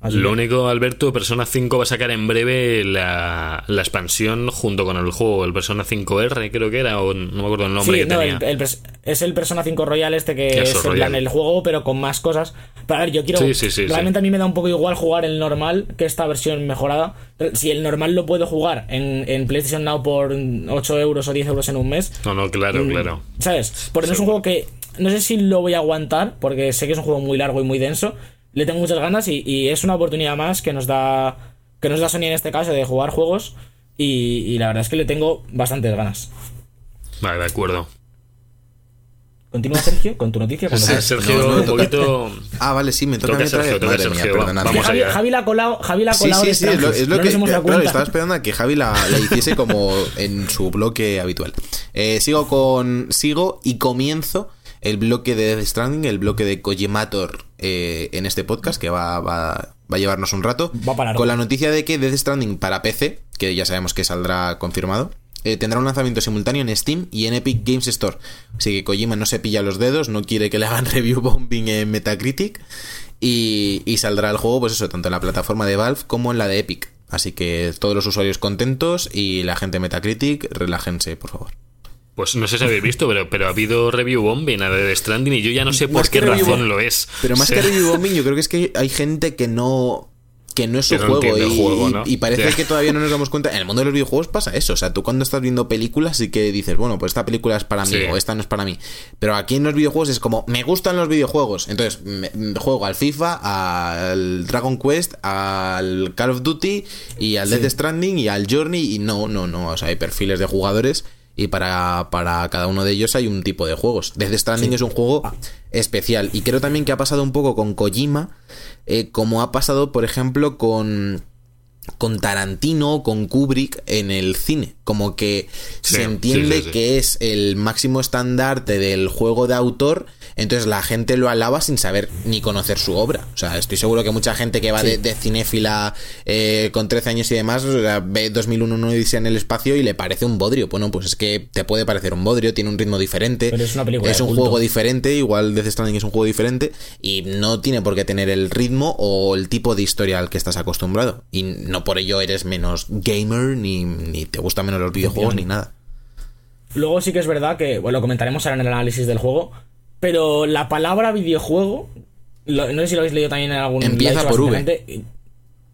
Así Lo único, Alberto, Persona 5 va a sacar en breve la, la expansión junto con el juego, el Persona 5R, creo que era, o no me acuerdo el nombre Sí, que no, tenía. el- el pers- es el Persona 5 Royal este que Eso, es en Royal. plan el juego, pero con más cosas. Pero a ver, yo quiero. Sí, sí, sí, realmente a mí me da un poco igual jugar el normal que esta versión mejorada. Si el normal lo puedo jugar en, en PlayStation Now por 8 euros o 10 euros en un mes, No, no, claro, Mm, claro. ¿Sabes? Porque no es un juego que. No sé si lo voy a aguantar, porque sé que es un juego muy largo y muy denso. Le tengo muchas ganas y, y es una oportunidad más que nos da. Que nos da Sony en este caso de jugar juegos. Y, y la verdad es que le tengo bastantes ganas. Vale, de acuerdo. Continúa Sergio con tu noticia. Sí. Sergio, No, no, un poquito. *laughs* Ah, vale, sí, me toca, Toca a mí otra Sergio, vez. toca Madre Sergio, mía, va- perdonad. vamos Javi, la ha colado, Javi la ha Sí, colado sí, de sí, es lo, extranjis. es lo no que nos hemos dado claro, estaba esperando a que Javi la, la hiciese como en su bloque habitual. Eh, sigo con sigo y comienzo el bloque de Death Stranding, el bloque de Kojimator eh, en este podcast que va, va, va a llevarnos un rato. Va para largo. con la noticia de que Death Stranding para PC, que ya sabemos que saldrá confirmado, eh, tendrá un lanzamiento simultáneo en Steam y en Epic Games Store. Así que Kojima no se pilla los dedos, no quiere que le hagan *laughs* review bombing en Metacritic. Y, y saldrá el juego, pues eso, tanto en la plataforma de Valve como en la de Epic. Así que todos los usuarios contentos y la gente Metacritic, relájense, por favor. Pues no sé si habéis visto, pero, pero ha habido review bombing a The Stranding y yo ya no sé por Más qué razón lo es. Pero más O sea, que review bombing, yo creo que es que hay gente que no que no es su no juego, y, juego, ¿no? y parece que todavía no nos damos cuenta. En el mundo de los videojuegos pasa eso. O sea, tú cuando estás viendo películas y que dices, bueno, pues esta película es para mí Sí. o esta no es para mí. Pero aquí en los videojuegos es como, me gustan los videojuegos. Entonces, me- me juego al FIFA, al Dragon Quest, al Call of Duty y al Death Stranding y al Journey. Y no, no, no. O sea, hay perfiles de jugadores y para, para cada uno de ellos hay un tipo de juegos. Death Stranding es un juego especial. Y creo también que ha pasado un poco con Kojima, eh, como ha pasado, por ejemplo, con con Tarantino, con Kubrick en el cine. Como que Sí, se entiende sí, sí, sí. que es el máximo estandarte del juego de autor, entonces la gente lo alaba sin saber ni conocer su obra. O sea, estoy seguro que mucha gente que va de, de cinéfila eh, con 13 años y demás, o sea, ve 2001 una odisea en el espacio y le parece un bodrio. Bueno, pues es que te puede parecer un bodrio, tiene un ritmo diferente. Pero es una película Es un culto. juego diferente, igual Death Stranding es un juego diferente y no tiene por qué tener el ritmo o el tipo de historia al que estás acostumbrado. Y no por ello eres menos gamer ni, ni te gustan menos los videojuegos ni nada. Luego sí que es verdad que, bueno, lo comentaremos ahora en el análisis del juego, pero la palabra videojuego, lo- no sé si lo habéis leído también en algún... Empieza por V. y-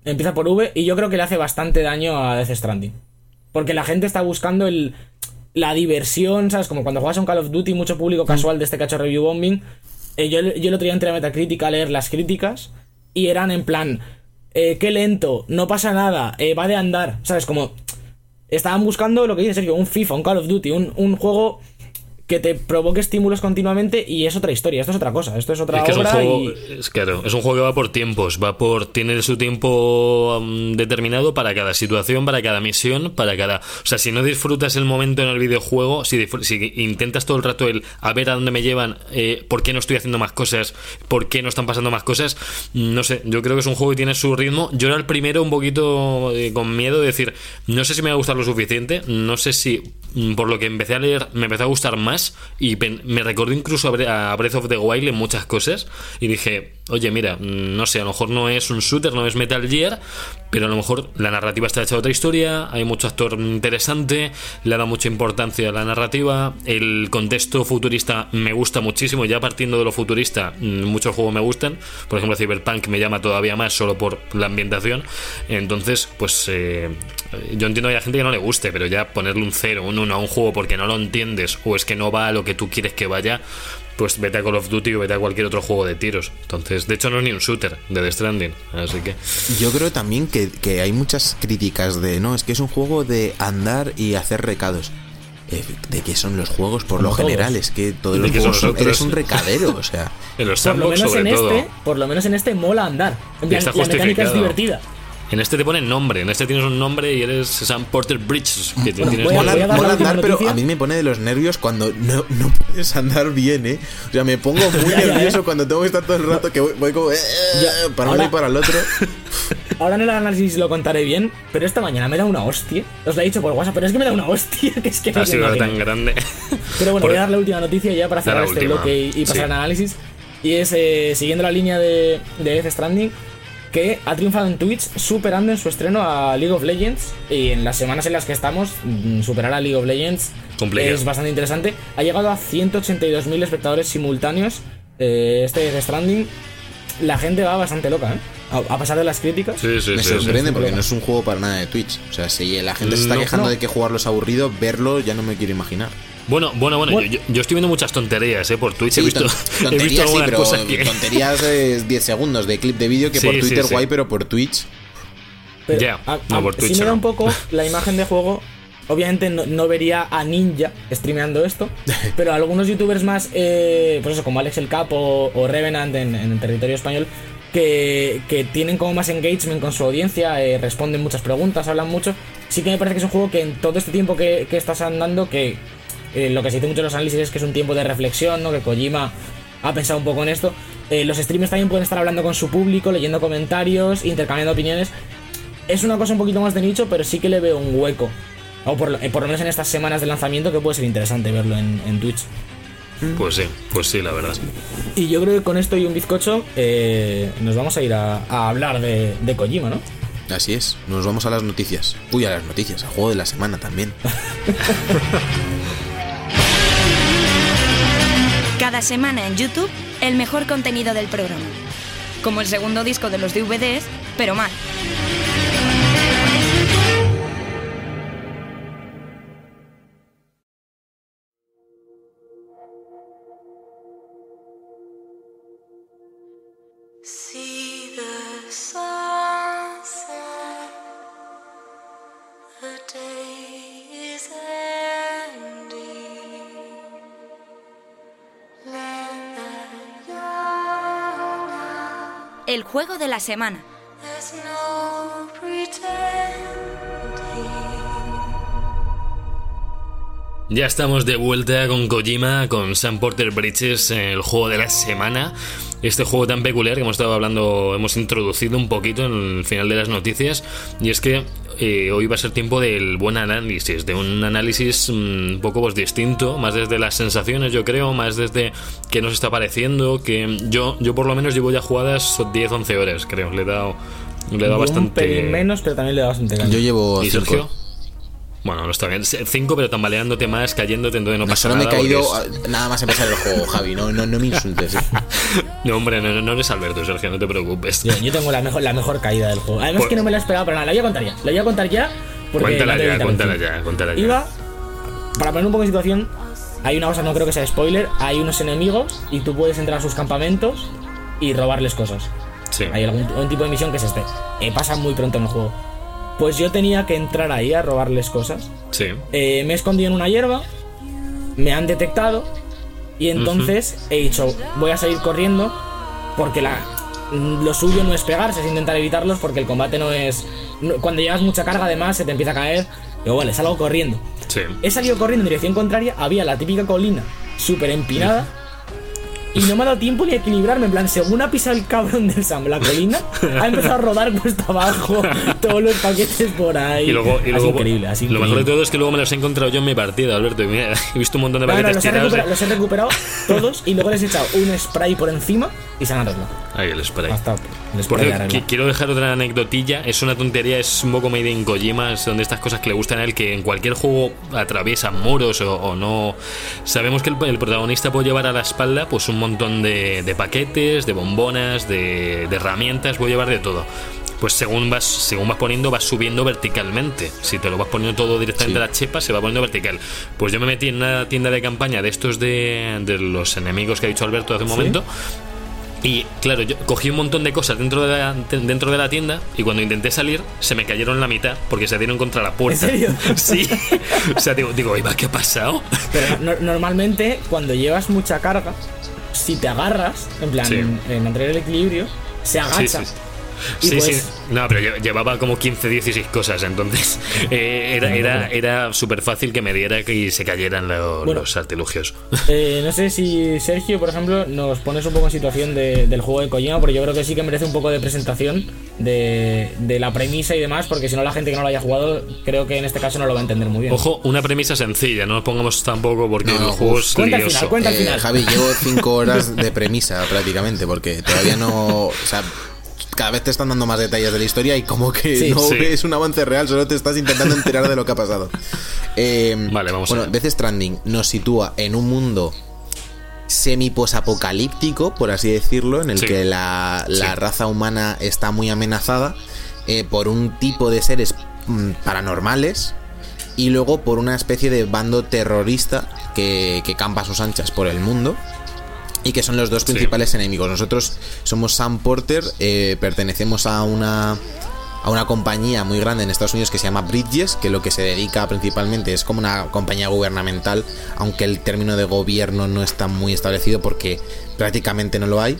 Empieza por V y yo creo que le hace bastante daño a Death Stranding. Porque la gente está buscando el, la diversión, ¿sabes? Como cuando juegas a un Call of Duty, mucho Mm. público casual de este cacho review bombing. eh, yo, yo el otro día entré a Metacritic a leer las críticas y eran en plan, eh, qué lento, no pasa nada, eh, va de andar, ¿sabes? Como estaban buscando lo que dice Sergio, un FIFA, un Call of Duty, un, un juego que te provoque estímulos continuamente y es otra historia, esto es otra cosa, esto es otra Es que es un juego, y... es claro, es un juego que va por tiempos, va por tiene su tiempo mm, determinado para cada situación, para cada misión, para cada, o sea, si no disfrutas el momento en el videojuego, si intentas todo el rato el a ver a dónde me llevan, eh, por qué no estoy haciendo más cosas, por qué no están pasando más cosas, mm, no sé, yo creo que es un juego que tiene su ritmo. Yo era el primero un poquito eh, con miedo de decir, no sé si me va a gustar lo suficiente, no sé si mm, por lo que empecé a leer me empezó a gustar más y me recordó incluso a Bre- a Breath of the Wild en muchas cosas y dije, oye, mira, mm, no sé, a lo mejor no es un shooter, no es Metal Gear, pero a lo mejor la narrativa está hecha de otra historia, hay mucho actor interesante, le da mucha importancia a la narrativa, el contexto futurista me gusta muchísimo, ya partiendo de lo futurista, mm, muchos juegos me gustan, por ejemplo Cyberpunk me llama todavía más solo por la ambientación, entonces pues eh, yo entiendo que hay gente que no le guste, pero ya ponerle un 0, un 1 a un juego porque no lo entiendes o es que no va a lo que tú quieres que vaya, pues vete a Call of Duty o vete a cualquier otro juego de tiros. Entonces, de hecho no es ni un shooter de The Stranding, así que... Yo creo también que, que hay muchas críticas de, no, es que es un juego de andar y hacer recados. Eh, ¿De qué son los juegos? Por lo todos. general, es que todos ¿De los qué juegos son eres un recadero, o sea. *laughs* En los Por lo menos sobre en todo. este, por lo menos en este mola andar. En plan, la mecánica es divertida. En este te ponen nombre, en este tienes un nombre y eres Sam Porter Bridges. Que Bueno, tienes voy a- Mola, voy a dar la mola última andar, pero a mí me pone de los nervios cuando no, no puedes andar bien, ¿eh? O sea, me pongo muy *laughs* Ya, ya, ya. nervioso cuando tengo que estar todo el rato que voy, voy como... eh, Ya, para uno y para el otro. *laughs* Ahora en el análisis lo contaré bien, pero esta mañana me da una hostia. Os la he dicho por WhatsApp, pero es que me da una hostia, *laughs* que es que no ha sido tan grande. Pero bueno, Por- voy a dar la última noticia ya para cerrar este última, bloque y, y pasar sí. al análisis. Y es, eh, siguiendo la línea de, de Death Stranding, que ha triunfado en Twitch superando en su estreno a League of Legends. Y en las semanas en las que estamos, mm, superar a League of Legends es bastante interesante. Ha llegado a 182.000 espectadores simultáneos eh, este Death Stranding. La gente va bastante loca, ¿eh? A, a pesar de las críticas. Sí, sí, Me sí, sorprende sí. porque no es un juego para nada de Twitch. O sea, si la gente se está No, quejando no. de que jugarlo es aburrido, verlo ya no me quiero imaginar. Bueno, bueno, bueno, Bueno. Yo, estoy viendo muchas tonterías eh, por Twitch. he visto, ton- *laughs* he visto tonterías sí, algunas pero cosas que. tonterías es 10 segundos de clip de vídeo que Sí, por Twitter sí. guay, pero por Twitch. Ya, a- no, por Twitch me da no. un poco la imagen de juego obviamente no, vería a Ninja streameando esto, *laughs* pero algunos youtubers más, eh, pues eso, como Alex el Capo o, Revenant en, el territorio español, que, tienen como más engagement con su audiencia, eh, responden muchas preguntas, hablan mucho. Sí que me parece que es un juego que en todo este tiempo que, estás andando, que eh, lo que se dice mucho en los análisis es que es un tiempo de reflexión, ¿no? Que Kojima ha pensado un poco en esto. los streamers también pueden estar hablando con su público, leyendo comentarios, intercambiando opiniones. Es una cosa un poquito más de nicho, pero sí que le veo un hueco o por, por, lo menos en estas semanas de lanzamiento que puede ser interesante verlo en, Twitch. Pues sí, pues sí, la verdad. Y yo creo que con esto y un bizcocho eh, nos vamos a ir a, hablar de, de, Kojima, ¿no? Así es, nos vamos a las noticias. Uy, a las noticias, al juego de la semana también. *laughs* Cada semana en YouTube, el mejor contenido del programa. Como el segundo disco de los DVDs, pero mal. El juego de la semana. Ya estamos de vuelta con Kojima, con Sam Porter Bridges, el juego de la semana. Este juego tan peculiar que hemos estado hablando, hemos introducido un poquito en el final de las noticias. Y es que eh, hoy va a ser tiempo del buen análisis, de un análisis mm, un poco pues, distinto, más desde las sensaciones, yo creo, más desde qué nos está pareciendo. Que yo, yo por lo menos llevo ya jugadas 10-11 horas, creo. Le he dado, le he dado bastante. menos, pero también le he dado bastante Yo llevo. ¿Y Sergio? Bueno, no está bien. Cinco, pero tambaleándote más, cayéndote, entonces no, pasa nada. Solo me he caído nada más empezar el juego, Javi. No, no, no me insultes. *laughs* no, hombre, no, no, eres Alberto, Sergio, no te preocupes. Yo, tengo la mejor, la mejor caída del juego. Además, que no me la esperaba para nada. La voy a contar ya. La voy a contar ya. cuéntala ya, cuéntala ya, cuéntala ya. Iba, para poner un poco de situación, hay una cosa, no creo que sea spoiler. Hay unos enemigos y tú puedes entrar a sus campamentos y robarles cosas. Sí. Hay algún, tipo de misión que es este. Eh, pasa muy pronto en el juego. Pues yo tenía que entrar ahí a robarles cosas. Sí. Eh, me he escondido en una hierba, me han detectado y entonces he dicho, voy a salir corriendo porque la, lo suyo no es pegarse, es intentar evitarlos porque el combate no es... cuando llevas mucha carga además se te empieza a caer. Pero vale, salgo corriendo. Sí. He salido corriendo en dirección contraria, había la típica colina súper empinada. Y no me ha dado tiempo ni a equilibrarme. En plan, según ha pisado el cabrón del Sam la colina, ha empezado a rodar cuesta abajo *laughs* todos los paquetes por ahí. Y luego, y luego increíble, así Lo mejor de todo es que luego me los he encontrado yo en mi partida, Alberto. Y mira, *laughs* he visto un montón de paquetes los, he recuperado, los he recuperado todos y luego les he echado un spray por encima y se han arreglado. Ahí el spray. Hasta por quiero dejar otra anecdotilla. Es una tontería, es un poco made in Kojima. Son de estas cosas que le gustan a él, que en cualquier juego atraviesan muros o, no. Sabemos que el, protagonista puede llevar a la espalda pues un montón de, paquetes, de bombonas, de, herramientas, puede llevar de todo pues según vas, según vas poniendo, vas subiendo verticalmente. Si te lo vas poniendo todo directamente a la chepa, se va poniendo vertical. Pues yo me metí en una tienda de campaña de estos de, los enemigos que ha dicho Alberto hace un momento. Y claro, yo cogí un montón de cosas dentro de, la, dentro de la tienda y cuando intenté salir se me cayeron la mitad porque se dieron contra la puerta. ¿En serio? *laughs* Sí. o sea, digo, digo ¿qué ha pasado? Pero normalmente cuando llevas mucha carga, si te agarras, en plan, en mantener el equilibrio, se agacha. Sí, sí. Pues no, pero llevaba como 15, 16 cosas, entonces *laughs* eh, era, era, era súper fácil que me diera y se cayeran los, artilugios. *laughs* Eh, no sé si Sergio, por ejemplo, nos pones un poco en situación del juego de Kojima, porque yo creo que sí que merece un poco de presentación de, la premisa y demás, porque si no la gente que no lo haya jugado, creo que en este caso no lo va a entender muy bien. Ojo, una premisa sencilla, no nos pongamos tampoco porque el juego es cuenta Al final, cuenta al final. Eh, Javi, llevo 5 horas *laughs* de premisa prácticamente, porque todavía no... O sea, cada vez te están dando más detalles de la historia y como que no es un avance real, solo te estás intentando enterar de lo que ha pasado. *laughs* Eh, vale, vamos bueno, Death Stranding nos sitúa en un mundo semi-posapocalíptico, por así decirlo, en el que la, raza humana está muy amenazada eh, por un tipo de seres mm, paranormales y luego por una especie de bando terrorista que, que campa a sus anchas por el mundo y que son los dos principales enemigos. Nosotros somos Sam Porter, eh, pertenecemos a una a una compañía muy grande en Estados Unidos que se llama Bridges, que lo que se dedica principalmente es como una compañía gubernamental, aunque el término de gobierno no está muy establecido porque prácticamente no lo hay.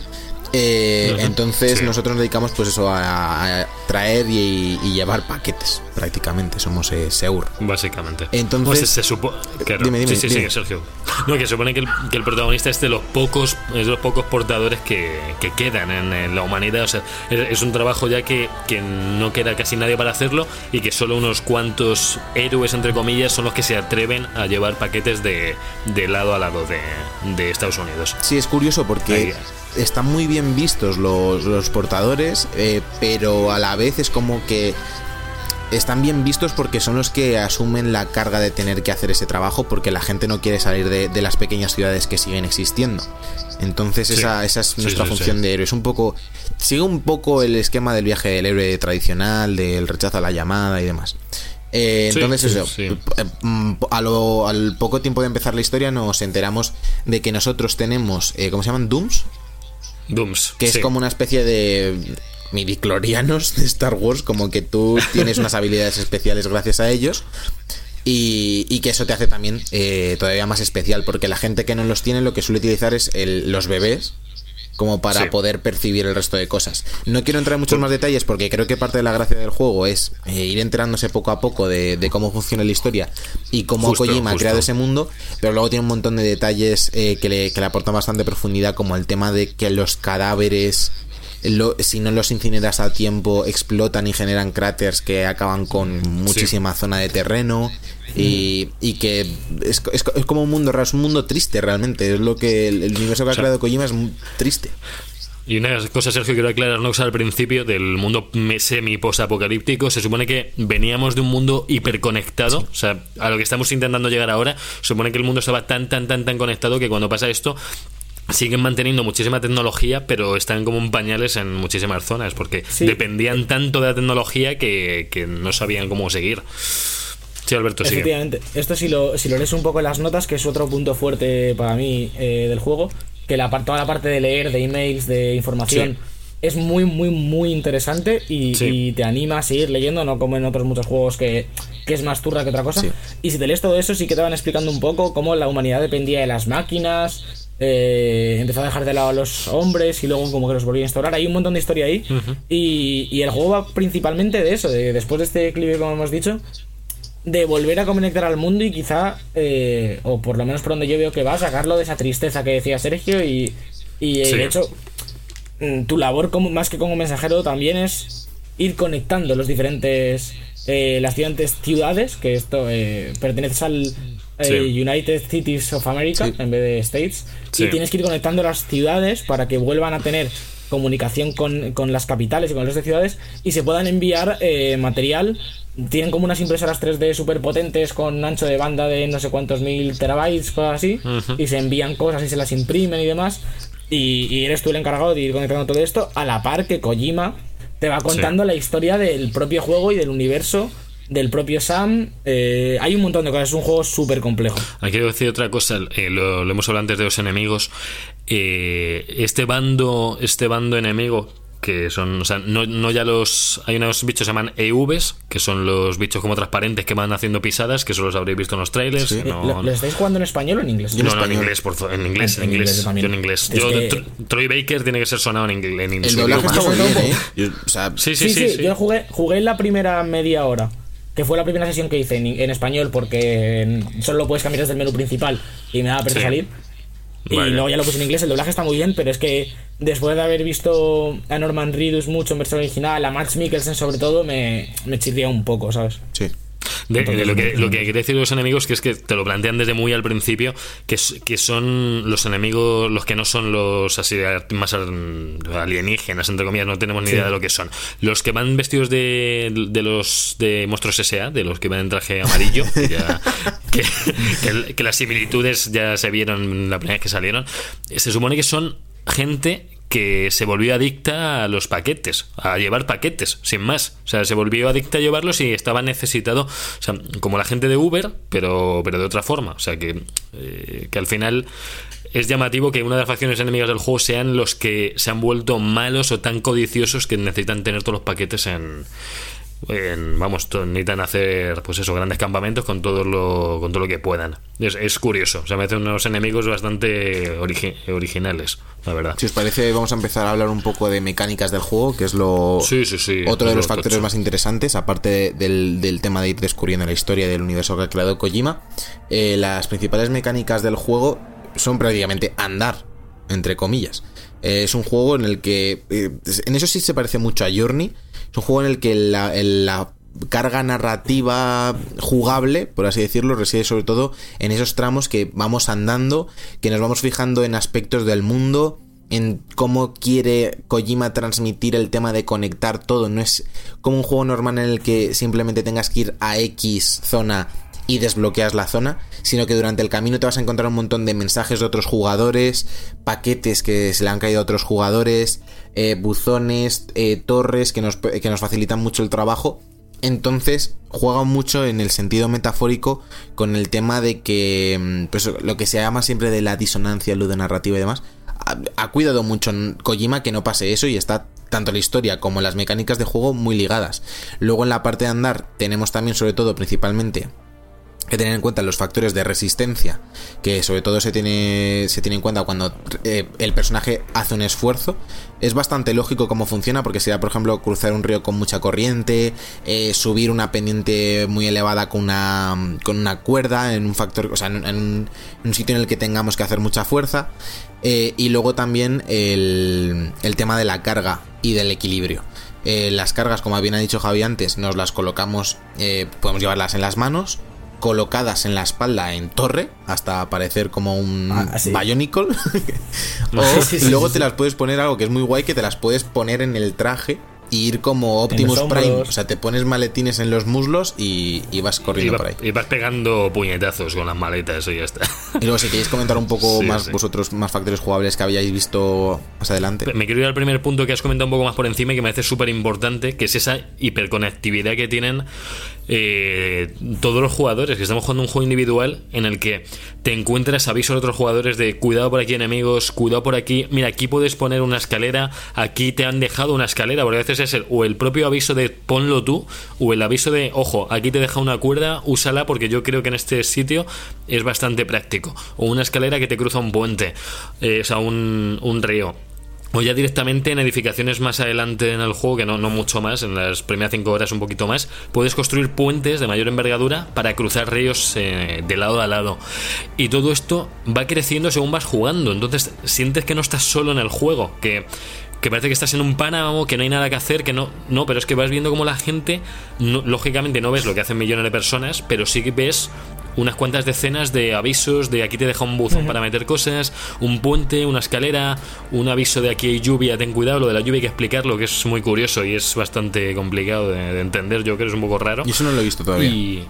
Eh, entonces nosotros nos dedicamos pues eso a, traer y, llevar paquetes prácticamente somos eh, Seur. Básicamente. Entonces pues se supone dime, dime, sí, sí, Sergio. No que se supone que el, protagonista es de los pocos es de los pocos portadores que, quedan en, la humanidad. O sea es, un trabajo ya que, que, no queda casi nadie para hacerlo y que solo unos cuantos héroes entre comillas son los que se atreven a llevar paquetes de, de lado a lado de, de Estados Unidos. Sí es curioso porque están muy bien vistos los, portadores, eh, pero a la vez es como que están bien vistos porque son los que asumen la carga de tener que hacer ese trabajo porque la gente no quiere salir de, las pequeñas ciudades que siguen existiendo. Entonces esa, esa, es nuestra función de héroe. Es un poco... Sigue un poco el esquema del viaje del héroe tradicional, del rechazo a la llamada y demás. Eh, entonces, eso, eh, mm, al poco tiempo de empezar la historia nos enteramos de que nosotros tenemos, ¿cómo se llaman? Dooms. Dooms. Que es como una especie de midiclorianos de Star Wars, como que tú *laughs* tienes unas habilidades especiales gracias a ellos. Y, que eso te hace también eh, todavía más especial, porque la gente que no los tiene lo que suele utilizar es los bebés como para poder percibir el resto de cosas. No quiero entrar en muchos más detalles porque creo que parte de la gracia del juego es eh, ir enterándose poco a poco de, cómo funciona la historia y cómo Kojima ha creado ese mundo, pero luego tiene un montón de detalles eh, que, le, que le aportan bastante profundidad, como el tema de que los cadáveres si no los incineras a tiempo, explotan y generan cráteres que acaban con muchísima zona de terreno. Y, que es, es, como un mundo raro, es un mundo triste realmente. Es lo que el, universo que ha creado Kojima es muy triste. Y una cosa, Sergio, quiero aclararnos al principio del mundo semi-posapocalíptico. Se supone que veníamos de un mundo hiperconectado. O sea, a lo que estamos intentando llegar ahora, se supone que el mundo estaba tan, tan, tan, tan conectado que cuando pasa esto, siguen manteniendo muchísima tecnología, pero están como en pañales en muchísimas zonas, porque dependían tanto de la tecnología que, que, no sabían cómo seguir. Sí, Alberto, Efectivamente. Esto si lo, si lo lees un poco en las notas, que es otro punto fuerte para mí eh, del juego, que la, toda la parte de leer, de emails, de información... Es muy, muy, muy interesante y, te anima a seguir leyendo, no como en otros muchos juegos que, que es más turra que otra cosa. Y si te lees todo eso, sí que te van explicando un poco cómo la humanidad dependía de las máquinas, eh, empezó a dejar de lado a los hombres y luego como que los volvió a instaurar. Hay un montón de historia ahí. y, el juego va principalmente de eso, de, después de este clip, como hemos dicho, de volver a conectar al mundo y quizá, eh, o por lo menos por donde yo veo que va, sacarlo de esa tristeza que decía Sergio y, y de hecho, mm, tu labor como, más que como mensajero también es ir conectando los diferentes... Eh, las diferentes ciudades, que esto eh, pertenece al, eh, United Cities of America en vez de States. Y tienes que ir conectando las ciudades para que vuelvan a tener comunicación con, las capitales y con los de ciudades y se puedan enviar eh, material. Tienen como unas impresoras 3D súper potentes con ancho de banda de no sé cuántos mil terabytes, cosas así, y se envían cosas y se las imprimen y demás. Y, eres tú el encargado de ir conectando todo esto a la par que Kojima te va contando la historia del propio juego y del universo del propio Sam. Eh, hay un montón de cosas, es un juego súper complejo. Aquí quiero decir otra cosa, eh, lo, hemos hablado antes de los enemigos. Eh, este bando, este bando enemigo que son, o sea, no, no, ya los. Hay unos bichos que se llaman EVs, que son los bichos como transparentes que van haciendo pisadas, que eso los habréis visto en los trailers. ¿Lo, estáis jugando en español o en inglés? No, no, en inglés, por favor, en inglés, en, inglés. Yo en inglés. Yo, Troy Baker tiene que ser sonado en inglés. En el doblaje está muy bien, ¿eh? sí, sí, sí, Yo jugué, jugué la primera media hora que fue la primera sesión que hice en, español porque solo lo puedes cambiar desde el menú principal y me daba pereza salir. Y luego ya lo puse en inglés, el doblaje está muy bien, pero es que después de haber visto a Norman Reedus mucho en versión original, a Max Mikkelsen sobre todo, me, me chirría un poco, ¿sabes? Sí de, lo, que, lo que quiere decir los enemigos que es que te lo plantean desde muy al principio que, que son los enemigos los que no son los así más alienígenas entre comillas no tenemos ni idea de lo que son los que van vestidos de, de los de monstruos S.A. de los que van en traje amarillo que, *laughs* que las similitudes ya se vieron la primera vez que salieron se supone que son gente que se volvió adicta a los paquetes, a llevar paquetes, sin más. O sea, se volvió adicta a llevarlos y estaba necesitado, o sea, como la gente de Uber, pero, pero de otra forma. O sea, que, eh, que al final es llamativo que una de las facciones enemigas del juego sean los que se han vuelto malos o tan codiciosos que necesitan tener todos los paquetes en, vamos, necesitan hacer, pues eso, grandes campamentos con todo lo, con todo lo que puedan. Es, curioso, o sea, me hacen unos enemigos bastante originales, la verdad. Si os parece, vamos a empezar a hablar un poco de mecánicas del juego, que es lo otro de los factores más interesantes, aparte del, tema de ir descubriendo la historia del universo que ha creado Kojima. Eh, las principales mecánicas del juego son prácticamente andar, entre comillas. Eh, es un juego en el que. Eh, en eso sí se parece mucho a Journey. Es un juego en el que la, carga narrativa jugable, por así decirlo, reside sobre todo en esos tramos que vamos andando, que nos vamos fijando en aspectos del mundo, en cómo quiere Kojima transmitir el tema de conectar todo. No es como un juego normal en el que simplemente tengas que ir a X zona y desbloqueas la zona, sino que durante el camino te vas a encontrar un montón de mensajes de otros jugadores, paquetes que se le han caído a otros jugadores, eh, buzones, eh, torres que nos, que nos facilitan mucho el trabajo. Entonces juega mucho en el sentido metafórico con el tema de que mm, pues, lo que se llama siempre de la disonancia ludonarrativa y demás. Ha, cuidado mucho en Kojima que no pase eso y está tanto la historia como las mecánicas de juego muy ligadas. Luego en la parte de andar tenemos también sobre todo principalmente que tener en cuenta los factores de resistencia, que sobre todo se tiene, se tiene en cuenta cuando eh, el personaje hace un esfuerzo. Es bastante lógico cómo funciona, porque sería, por ejemplo, cruzar un río con mucha corriente, eh, subir una pendiente muy elevada con una, con una cuerda, en un factor, o sea, en, un, sitio en el que tengamos que hacer mucha fuerza. Eh, y luego también el, el, tema de la carga y del equilibrio. las cargas, como bien ha dicho Javi antes, nos las colocamos, podemos llevarlas en las manos colocadas en la espalda en torre hasta parecer como un ah, Bionicle. *laughs* o luego te las puedes poner algo que es muy guay que te las puedes poner en el traje y ir como Optimus Prime. O sea, te pones maletines en los muslos y, vas corriendo por ahí. Y vas pegando puñetazos con las maletas y ya está. Y luego, si queréis comentar un poco *laughs* más vosotros, más factores jugables que habíais visto más adelante. Me quiero ir al primer punto que has comentado un poco más por encima y que me parece súper importante, que es esa hiperconectividad que tienen eh, todos los jugadores, que estamos jugando un juego individual en el que te encuentras avisos de otros jugadores de cuidado por aquí enemigos, cuidado por aquí, mira, aquí puedes poner una escalera, aquí te han dejado una escalera, porque a veces es el, o el propio aviso de ponlo tú, o el aviso de, ojo, aquí te deja una cuerda, úsala porque yo creo que en este sitio es bastante práctico, o una escalera que te cruza un puente, eh, o sea, un, un río o ya directamente en edificaciones más adelante en el juego, que no, no mucho más, en las primeras 5 horas un poquito más, puedes construir puentes de mayor envergadura para cruzar ríos eh, de lado a lado. Y todo esto va creciendo según vas jugando, entonces sientes que no estás solo en el juego, que que parece que estás en un pánamo, que no hay nada que hacer, que no, no, pero es que vas viendo como la gente, lógicamente no ves lo que hacen millones de personas, pero sí que ves unas cuantas decenas de avisos de aquí te deja un buzón para meter cosas, un puente, una escalera, un aviso de aquí hay lluvia, ten cuidado, lo de la lluvia hay que explicarlo, que es muy curioso y es bastante complicado de, entender, yo creo que es un poco raro. Y eso no lo he visto todavía.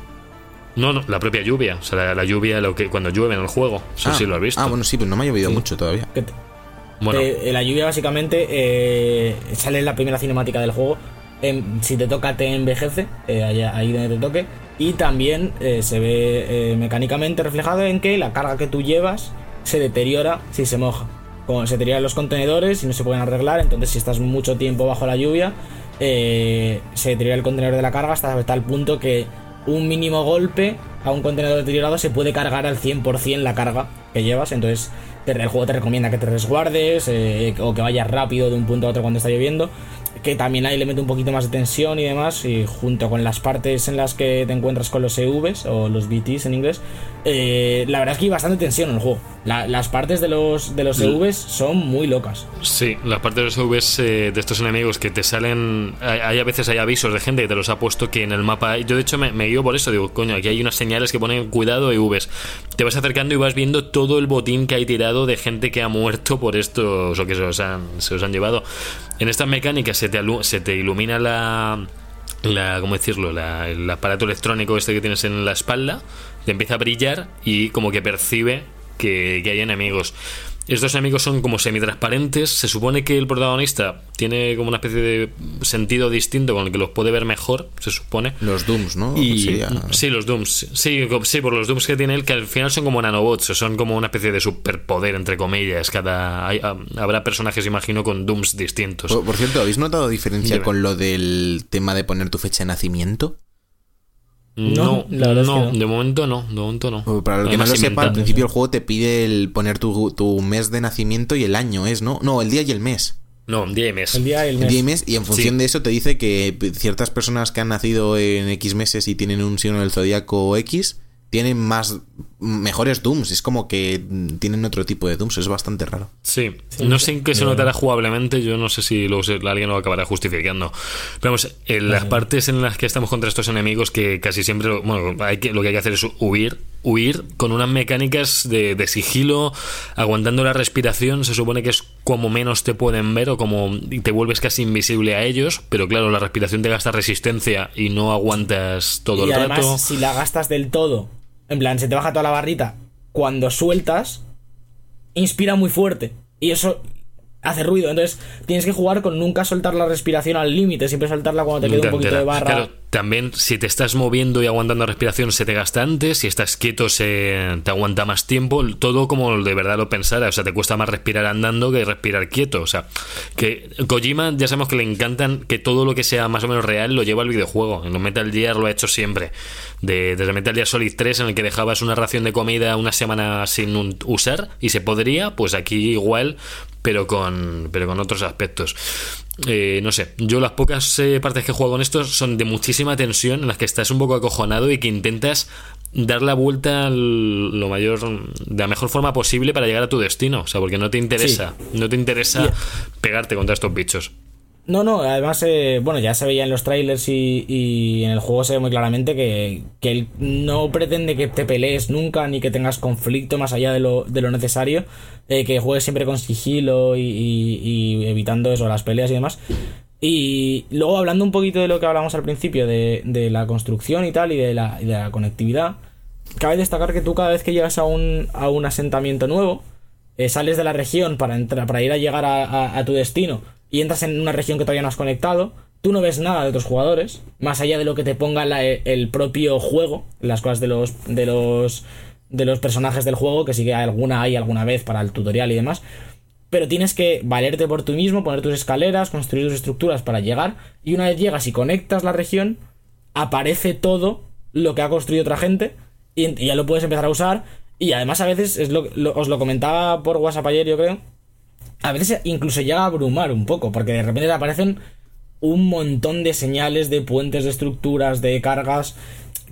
No, no, la propia lluvia, o sea, la, lluvia lo que cuando llueve en el juego, eso ah. sí lo has visto. Ah, bueno, sí, pero no me ha llovido mucho todavía. Bueno. Eh, la lluvia básicamente eh, sale en la primera cinemática del juego. si te toca te envejece, eh, ahí donde te toque. Y también eh, se ve eh, mecánicamente reflejado en que la carga que tú llevas se deteriora si se moja. Como se deterioran los contenedores y no se pueden arreglar, entonces si estás mucho tiempo bajo la lluvia, eh, se deteriora el contenedor de la carga hasta tal punto que un mínimo golpe a un contenedor deteriorado se puede cargar al 100% la carga que llevas. Entonces el juego te recomienda que te resguardes o que vayas rápido de un punto a otro cuando está lloviendo que también ahí le mete un poquito más de tensión y demás, y junto con las partes en las que te encuentras con los EVs o los BTs en inglés, eh, la verdad es que hay bastante tensión en el juego. las partes de los, de los EVs son muy locas. Sí, las partes de los EVs eh, de estos enemigos que te salen. Hay, a veces hay avisos de gente que te los ha puesto que en el mapa. Yo de hecho me, me guío por eso, digo, coño, aquí hay unas señales que ponen cuidado EVs. Te vas acercando y vas viendo todo el botín que hay tirado de gente que ha muerto por estos o que se os han, se os han llevado. En estas mecánicas se se te ilumina la, la ¿cómo decirlo? el aparato electrónico este que tienes en la espalda, te empieza a brillar y como que percibe que, hay enemigos. Estos enemigos son como semitransparentes. Se supone que el protagonista tiene como una especie de sentido distinto con el que los puede ver mejor, se supone. Los Dooms, ¿no? Y, Sería- Sí, los Dooms. Sí, sí, por los Dooms que tiene él, que al final son como nanobots, son como una especie de superpoder, entre comillas. Cada hay- ah, Habrá personajes, imagino, con Dooms distintos. Por, por cierto, ¿habéis notado diferencia Dime. con lo del tema de poner tu fecha de nacimiento? No, No, la verdad es no, que no. de momento no, de momento no. Para el que no lo sepa, al principio el juego te pide el poner tu, tu mes de nacimiento y el año, ¿es? ¿No? No, el día y el mes. No, día y mes. El día y el El mes. día y mes, y en función Sí. de eso te dice que ciertas personas que han nacido en X meses y tienen un signo del zodiaco X tienen más mejores dooms. Es como que tienen otro tipo de dooms. Es bastante raro. Sí, Sí, no sé en qué se notará jugablemente, yo no sé si luego alguien lo acabará justificando. Pero vamos, en las partes en las que estamos contra estos enemigos, que casi siempre lo, bueno, hay que, lo que hay que hacer es huir, huir con unas mecánicas de, de sigilo, aguantando la respiración, se supone que es como menos te pueden ver o como te vuelves casi invisible a ellos, pero claro, la respiración te gasta resistencia y no aguantas todo y el además, rato. si la gastas del todo, en plan, se te baja toda la barrita, cuando sueltas, inspira muy fuerte. Y eso hace ruido. Entonces, tienes que jugar con nunca soltar la respiración al límite, siempre soltarla cuando te queda un poquito de barra. Claro, también si te estás moviendo y aguantando respiración se te gasta antes, si estás quieto se te aguanta más tiempo, todo como de verdad lo pensara, o sea, te cuesta más respirar andando que respirar quieto, o sea, que Kojima ya sabemos que le encantan que todo lo que sea más o menos real lo lleva al videojuego, en los Metal Gear lo ha hecho siempre, de, desde Metal Gear Solid 3 en el que dejabas una ración de comida una semana sin un- usar y se podría, pues aquí igual, pero con, pero con otros aspectos. Eh, no sé, yo las pocas eh, partes que juego con estos son de muchísima tensión, en las que estás un poco acojonado y que intentas dar la vuelta al- lo mayor, de la mejor forma posible para llegar a tu destino. O sea, porque no te interesa, no te interesa pegarte contra estos bichos. No, no, además, eh, bueno, ya se veía en los trailers y, en el juego se ve muy claramente que, que él no pretende que te pelees nunca ni que tengas conflicto más allá de lo, de lo necesario, eh, que juegues siempre con sigilo y, evitando eso, las peleas y demás. Y luego hablando un poquito de lo que hablamos al principio, de, de la construcción y tal, y de la, de la conectividad, cabe destacar que tú cada vez que llegas a un, a un asentamiento nuevo, eh, sales de la región para, entrar, para ir a llegar a tu destino y entras en una región que todavía no has conectado, tú no ves nada de otros jugadores, más allá de lo que te ponga la- el propio juego, las cosas de los, de los de los personajes del juego, que sí que alguna hay alguna vez para el tutorial y demás. Pero tienes que valerte por tú mismo, poner tus escaleras, construir tus estructuras para llegar. Y una vez llegas y conectas la región, aparece todo lo que ha construido otra gente y, ya lo puedes empezar a usar. Y además a veces, es lo- os lo comentaba por WhatsApp ayer yo creo, a veces incluso llega a abrumar un poco, porque de repente te aparecen un montón de señales de puentes, de estructuras, de cargas,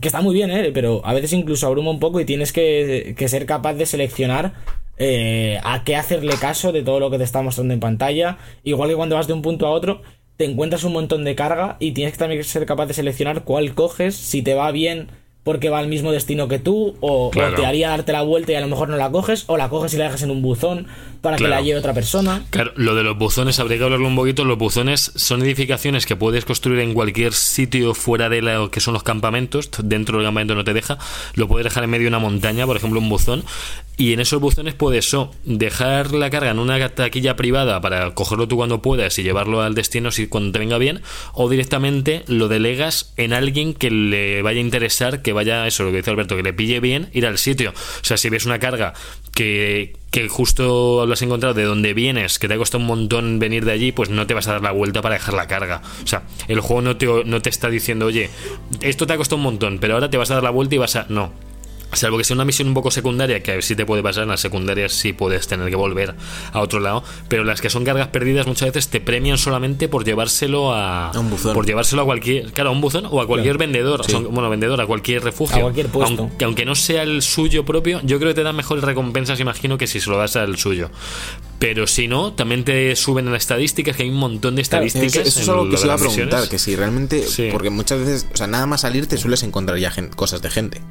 que está muy bien, ¿eh? pero a veces incluso abruma un poco y tienes que, ser capaz de seleccionar eh, a qué hacerle caso de todo lo que te está mostrando en pantalla. Igual que cuando vas de un punto a otro, te encuentras un montón de carga y tienes que también ser capaz de seleccionar cuál coges, si te va bien porque va al mismo destino que tú, o, te haría darte la vuelta y a lo mejor no la coges, o la coges y la dejas en un buzón para que la lleve otra persona. Claro, lo de los buzones, habría que hablarlo un poquito. Los buzones son edificaciones que puedes construir en cualquier sitio fuera de lo que son los campamentos. Dentro del campamento no te deja. Lo puedes dejar en medio de una montaña, por ejemplo, un buzón. Y en esos buzones puedes o dejar la carga en una taquilla privada para cogerlo tú cuando puedas y llevarlo al destino si cuando te venga bien, o directamente lo delegas en alguien que le vaya a interesar, que vaya, eso lo que dice Alberto, que le pille bien ir al sitio. O sea, si ves una carga que, que justo lo has encontrado de donde vienes, que te ha costado un montón venir de allí, pues no te vas a dar la vuelta para dejar la carga. O sea, el juego no te, no te está diciendo, oye, esto te ha costado un montón, pero ahora te vas a dar la vuelta y vas a... No. Salvo que sea una misión un poco secundaria, que a ver si te puede pasar, en las secundarias sí puedes tener que volver a otro lado, pero las que son cargas perdidas muchas veces te premian solamente por llevárselo a, A un buzón. por llevárselo a cualquier, claro, a un buzón o a cualquier vendedor, Sí. son- bueno, vendedor, a cualquier refugio. A cualquier puesto. Aunque, aunque no sea el suyo propio, yo creo que te dan mejores recompensas, imagino, que si se lo das al suyo. Pero si no, también te suben en las estadísticas, que hay un montón de Claro, estadísticas. eso, eso es algo que se iba a preguntar, que si realmente, Sí. porque muchas veces, o sea, nada más salir te sueles encontrar ya cosas de gente.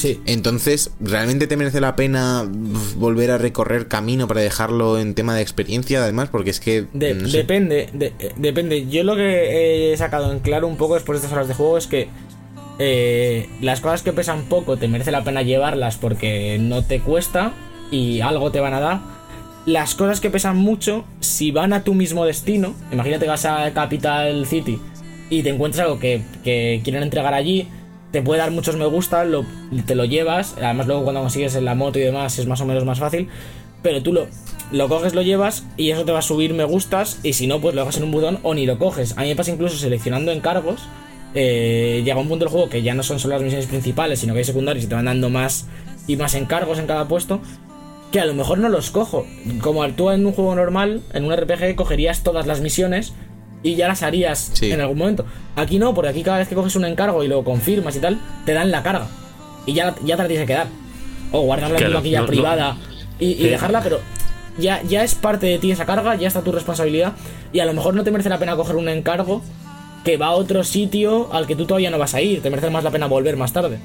Sí. Entonces, ¿realmente te merece la pena volver a recorrer camino para dejarlo en tema de experiencia, además? Porque es que... De- no sé. Depende, de- eh, depende. Yo lo que he sacado en claro un poco después de estas horas de juego es que eh, las cosas que pesan poco te merece la pena llevarlas porque no te cuesta. y algo te van a dar. Las cosas que pesan mucho, si van a tu mismo destino, imagínate que vas a Capital City y te encuentras algo que, que quieren entregar allí, te puede dar muchos me gusta, lo, te lo llevas, además luego cuando consigues en la moto y demás es más o menos más fácil, pero tú lo, lo coges, lo llevas y eso te va a subir me gustas y si no, pues lo dejas en un botón o ni lo coges. A mí me pasa incluso seleccionando encargos, eh, llega un punto del juego que ya no son solo las misiones principales, sino que hay secundarios y te van dando más y más encargos en cada puesto. Que a lo mejor no los cojo. Como tú en un juego normal, en un RPG, cogerías todas las misiones y ya las harías Sí. en algún momento. Aquí no, porque aquí cada vez que coges un encargo y lo confirmas y tal, te dan la carga. Y ya, ya te la tienes que dar. O guardarla en Claro, tu vaquilla no- no- privada y, y dejarla, pero ya, ya es parte de ti esa carga, ya está tu responsabilidad. Y a lo mejor no te merece la pena coger un encargo que va a otro sitio al que tú todavía no vas a ir. Te merece más la pena volver más tarde.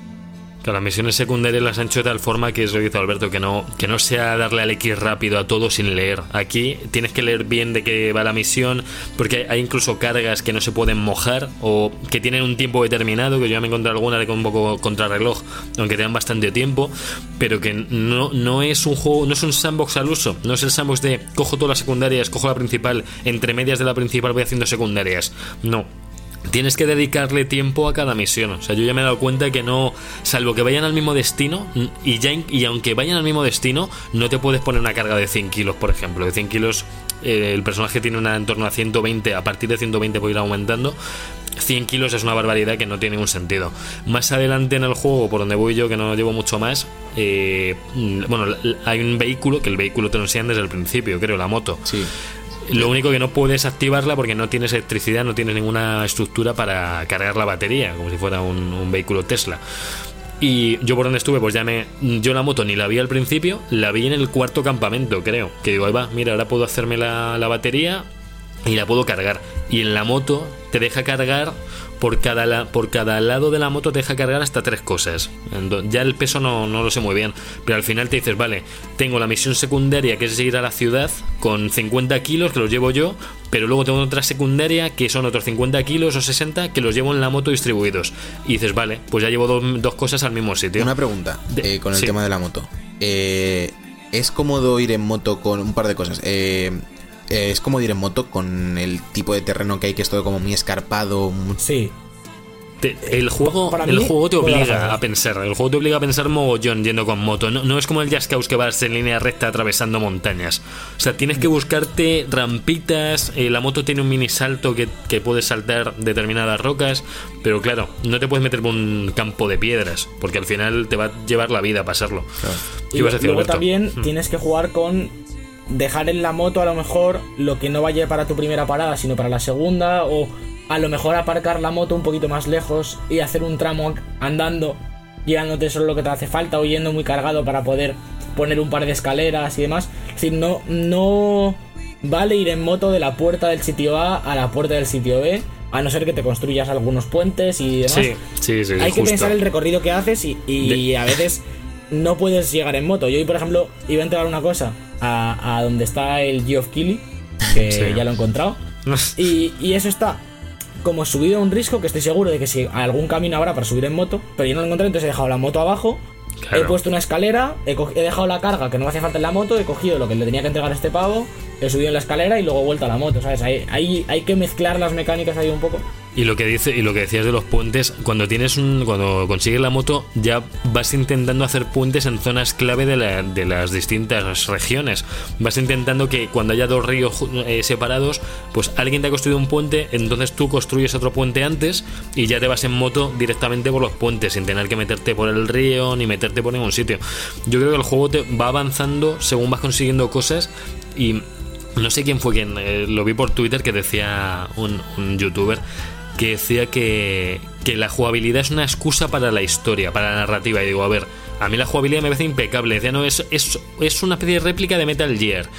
Las misiones secundarias las han hecho de tal forma que es lo que dice Alberto, que no, que no sea darle al X rápido a todo sin leer. Aquí tienes que leer bien de qué va la misión, porque hay incluso cargas que no se pueden mojar o que tienen un tiempo determinado, que yo ya me encontré alguna de un poco contrarreloj, aunque tengan bastante tiempo, pero que no, no es un juego, no es un sandbox al uso, no es el sandbox de cojo todas las secundarias, cojo la principal, entre medias de la principal voy haciendo secundarias. No, Tienes que dedicarle tiempo a cada misión. O sea, yo ya me he dado cuenta que no, salvo que vayan al mismo destino, y ya y aunque vayan al mismo destino, no te puedes poner una carga de 100 kilos, por ejemplo. De 100 kilos, eh, el personaje tiene una en torno a 120, a partir de 120 puede ir aumentando. 100 kilos es una barbaridad que no tiene ningún sentido. Más adelante en el juego, por donde voy yo, que no llevo mucho más, eh, mm, bueno, hay un vehículo, que el vehículo te lo enseñan desde el principio, creo, la moto. Sí. Lo único que no puedes activarla porque no tienes electricidad, no tienes ninguna estructura para cargar la batería, como si fuera un, vehículo Tesla. Y yo por donde estuve, pues ya me. Yo la moto ni la vi al principio, la vi en el cuarto campamento, creo. Que digo, ahí va, mira, ahora puedo hacerme la, la batería y la puedo cargar. Y en la moto te deja cargar por cada, la- por cada lado de la moto te deja cargar hasta tres cosas. Ya el peso no, no lo sé muy bien, pero al final te dices, vale, tengo la misión secundaria que es ir a la ciudad con 50 kilos que los llevo yo, pero luego tengo otra secundaria que son otros 50 kilos o 60 que los llevo en la moto distribuidos. Y dices, vale, pues ya llevo dos, dos cosas al mismo sitio. Una pregunta eh, con el sí. tema de la moto. Eh, ¿Es cómodo ir en moto con un par de cosas? Eh, eh, ¿Es cómodo ir en moto con el tipo de terreno que hay, que es todo como muy escarpado? muy- Sí. Te- el juego, Para el mí, juego te obliga a pensar. El juego te obliga a pensar mogollón yendo con moto. No, no es como el Just Cause que vas en línea recta atravesando montañas. O sea, tienes que buscarte rampitas. eh, la moto tiene un mini salto que, que puedes saltar determinadas rocas. Pero claro, no te puedes meter por un campo de piedras. Porque al final te va a llevar la vida a pasarlo. ¿Qué Y ibas a decir, luego Alberto? también Mm. tienes que jugar con dejar en la moto a lo mejor lo que no vaya para tu primera parada, sino para la segunda, o a lo mejor aparcar la moto un poquito más lejos y hacer un tramo andando, llevándote solo lo que te hace falta, o yendo muy cargado para poder poner un par de escaleras y demás. Es decir, no, no vale ir en moto de la puerta del sitio A a la puerta del sitio B, a no ser que te construyas algunos puentes y demás Sí, sí, sí. hay que pensar el recorrido que haces y, y a veces no puedes llegar en moto. Yo hoy, por ejemplo, iba a entregar una cosa a, a donde está el Geoff Keighley, que Sí. ya lo he encontrado. *laughs* Y, y eso está como subido a un risco que estoy seguro de que si algún camino habrá para subir en moto, pero yo no lo encontré, entonces he dejado la moto abajo. Claro. He puesto una escalera, he, dejado la carga que no me hacía falta en la moto, he cogido lo que le tenía que entregar a este pavo, he subido en la escalera y luego he vuelto a la moto, ¿sabes? Hay, hay, hay que mezclar las mecánicas ahí un poco. Y lo que dice y lo que decías de los puentes, cuando tienes un cuando consigues la moto ya vas intentando hacer puentes en zonas clave de, la- de las distintas regiones. Vas intentando que cuando haya dos ríos eh, separados, pues alguien te ha construido un puente, entonces tú construyes otro puente antes y ya te vas en moto directamente por los puentes sin tener que meterte por el río ni meterte por ningún sitio. Yo creo que el juego te va avanzando según vas consiguiendo cosas y no sé quién fue quien eh, lo vi por Twitter que decía un, un youtuber que decía que, que la jugabilidad es una excusa para la historia, para la narrativa. Y digo, a ver, a mí la jugabilidad me parece impecable. Decía, no, es, es, es una especie de réplica de Metal Gear.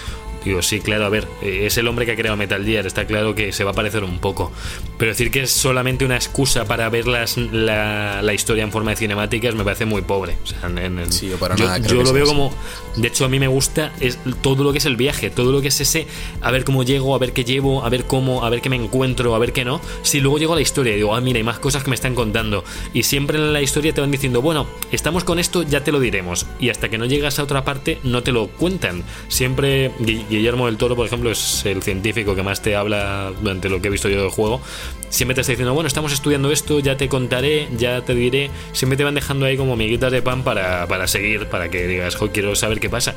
Digo, sí, claro, a ver, eh, es el hombre que ha creado Metal Gear, está claro que se va a parecer un poco. Pero decir que es solamente una excusa para ver las, la, la historia en forma de cinemáticas me parece muy pobre. O sea, en- en- Sí, yo para yo, nada yo lo veo así. como. De hecho, a mí me gusta es todo lo que es el viaje, todo lo que es ese. A ver cómo llego, a ver qué llevo, a ver cómo, a ver qué me encuentro, a ver qué no. Si luego llego a la historia y digo, ah, mira, hay más cosas que me están contando. Y siempre en la historia te van diciendo, bueno, estamos con esto, ya te lo diremos. Y hasta que no llegas a otra parte, no te lo cuentan. Siempre Gui- Guillermo del Toro, por ejemplo, es el científico que más te habla durante lo que he visto yo del juego. Siempre te está diciendo, bueno, estamos estudiando esto, ya te contaré, ya te diré. Siempre te van dejando ahí como miguitas de pan para, para seguir, para que digas, "Jo, quiero saber qué pasa.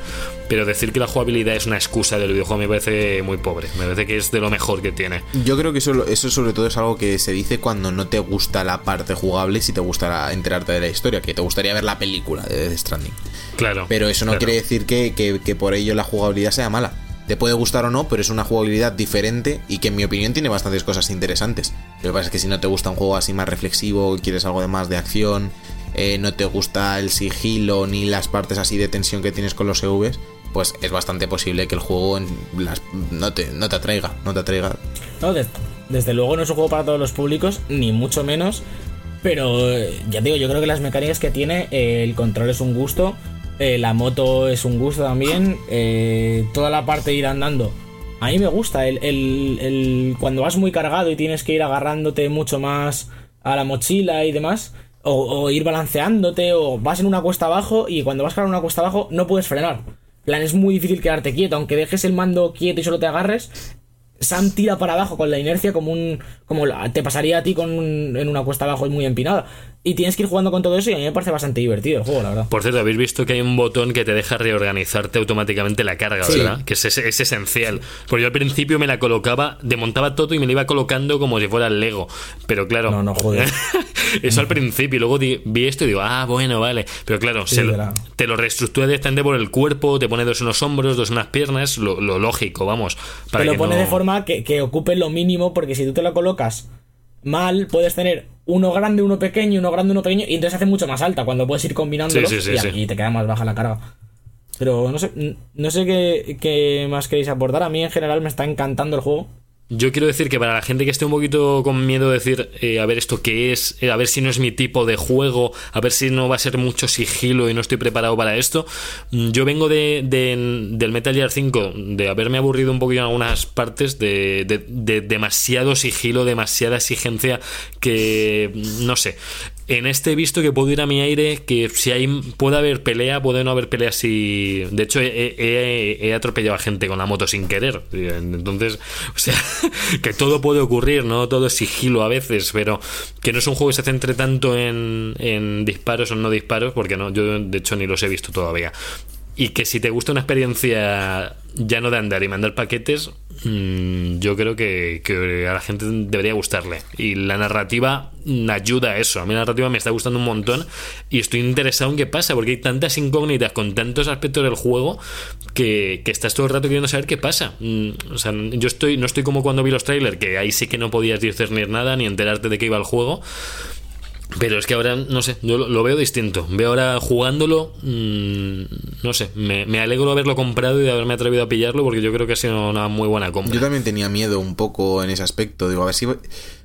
Pero decir que la jugabilidad es una excusa del videojuego me parece muy pobre. Me parece que es de lo mejor que tiene. Yo creo que eso, eso sobre todo es algo que se dice cuando no te gusta la parte jugable, si te gusta enterarte de la historia, que te gustaría ver la película de Death Stranding. Claro. Pero eso no claro. quiere decir que, que- que por ello la jugabilidad sea mala. Te puede gustar o no, pero es una jugabilidad diferente y que en mi opinión tiene bastantes cosas interesantes. Lo que pasa es que si no te gusta un juego así más reflexivo, quieres algo de más de acción, eh, no te gusta el sigilo ni las partes así de tensión que tienes con los EVs, pues es bastante posible que el juego en las- no, te, no te atraiga, no te desde luego no es un juego para todos los públicos, ni mucho menos. Pero eh, ya digo, yo creo que las mecánicas que tiene, eh, el control es un gusto, eh, la moto es un gusto también, eh, toda la parte de ir andando. A mí me gusta, el, el- cuando vas muy cargado y tienes que ir agarrándote mucho más a la mochila y demás, o, ir balanceándote, o vas en una cuesta abajo y cuando vas cargando una cuesta abajo no puedes frenar. En plan, es muy difícil quedarte quieto, aunque dejes el mando quieto y solo te agarres, Sam tira para abajo con la inercia como un. como te pasaría a ti con en una cuesta abajo y muy empinada. Y tienes que ir jugando con todo eso y a mí me parece bastante divertido el juego, la verdad. Por cierto, habéis visto que hay un botón que te deja reorganizarte automáticamente la carga, Sí. ¿verdad? Que es, es- es esencial. Porque yo al principio me la colocaba, desmontaba todo y me la iba colocando como si fuera el Lego. Pero claro. No, no, joder. *laughs* Eso al principio. Y luego di- vi esto y digo, ah, bueno, vale. Pero claro, Sí, se lo- la- te lo reestructura directamente por el cuerpo, te pone dos en los hombros, dos en las piernas, lo, lo lógico, vamos. Para Te lo que pone no- de forma que, que ocupe lo mínimo, porque si tú te lo colocas mal, puedes tener uno grande, uno pequeño, uno grande, uno pequeño, y entonces hace mucho más alta cuando puedes ir combinándolo Sí, sí, sí, y, y te queda más baja la carga. Pero no sé, no sé qué, qué más queréis aportar. A mí en general me está encantando el juego. Yo quiero decir que para la gente que esté un poquito con miedo de decir, eh, a ver esto qué es, eh, a ver si no es mi tipo de juego, a ver si no va a ser mucho sigilo y no estoy preparado para esto, mm, yo vengo de, de- del Metal Gear 5, de haberme aburrido un poquito en algunas partes, de, de- de demasiado sigilo, demasiada exigencia, que no sé. En este he visto que puedo ir a mi aire, que si hay puede haber pelea, puede no haber pelea si... De hecho, he, he- atropellado a gente con la moto sin querer. Entonces, o sea, *laughs* que todo puede ocurrir, ¿no? Todo es sigilo a veces, pero que no es un juego que se centre tanto en, en disparos o no disparos, porque no, yo de hecho ni los he visto todavía. Y que si te gusta una experiencia ya no de andar y mandar paquetes, mm, yo creo que, que a la gente debería gustarle. Y la narrativa ayuda a eso. A mí la narrativa me está gustando un montón y estoy interesado en qué pasa, porque hay tantas incógnitas con tantos aspectos del juego que, que estás todo el rato queriendo saber qué pasa. Mm, O sea, yo estoy, no estoy como cuando vi los trailers, que ahí sí que no podías discernir nada ni enterarte de qué iba el juego. Pero es que ahora, no sé, yo lo, veo distinto. Veo ahora jugándolo, mm, no sé, me, me alegro de haberlo comprado y de haberme atrevido a pillarlo porque yo creo que ha sido una muy buena compra. Yo también tenía miedo un poco en ese aspecto. Digo, a ver si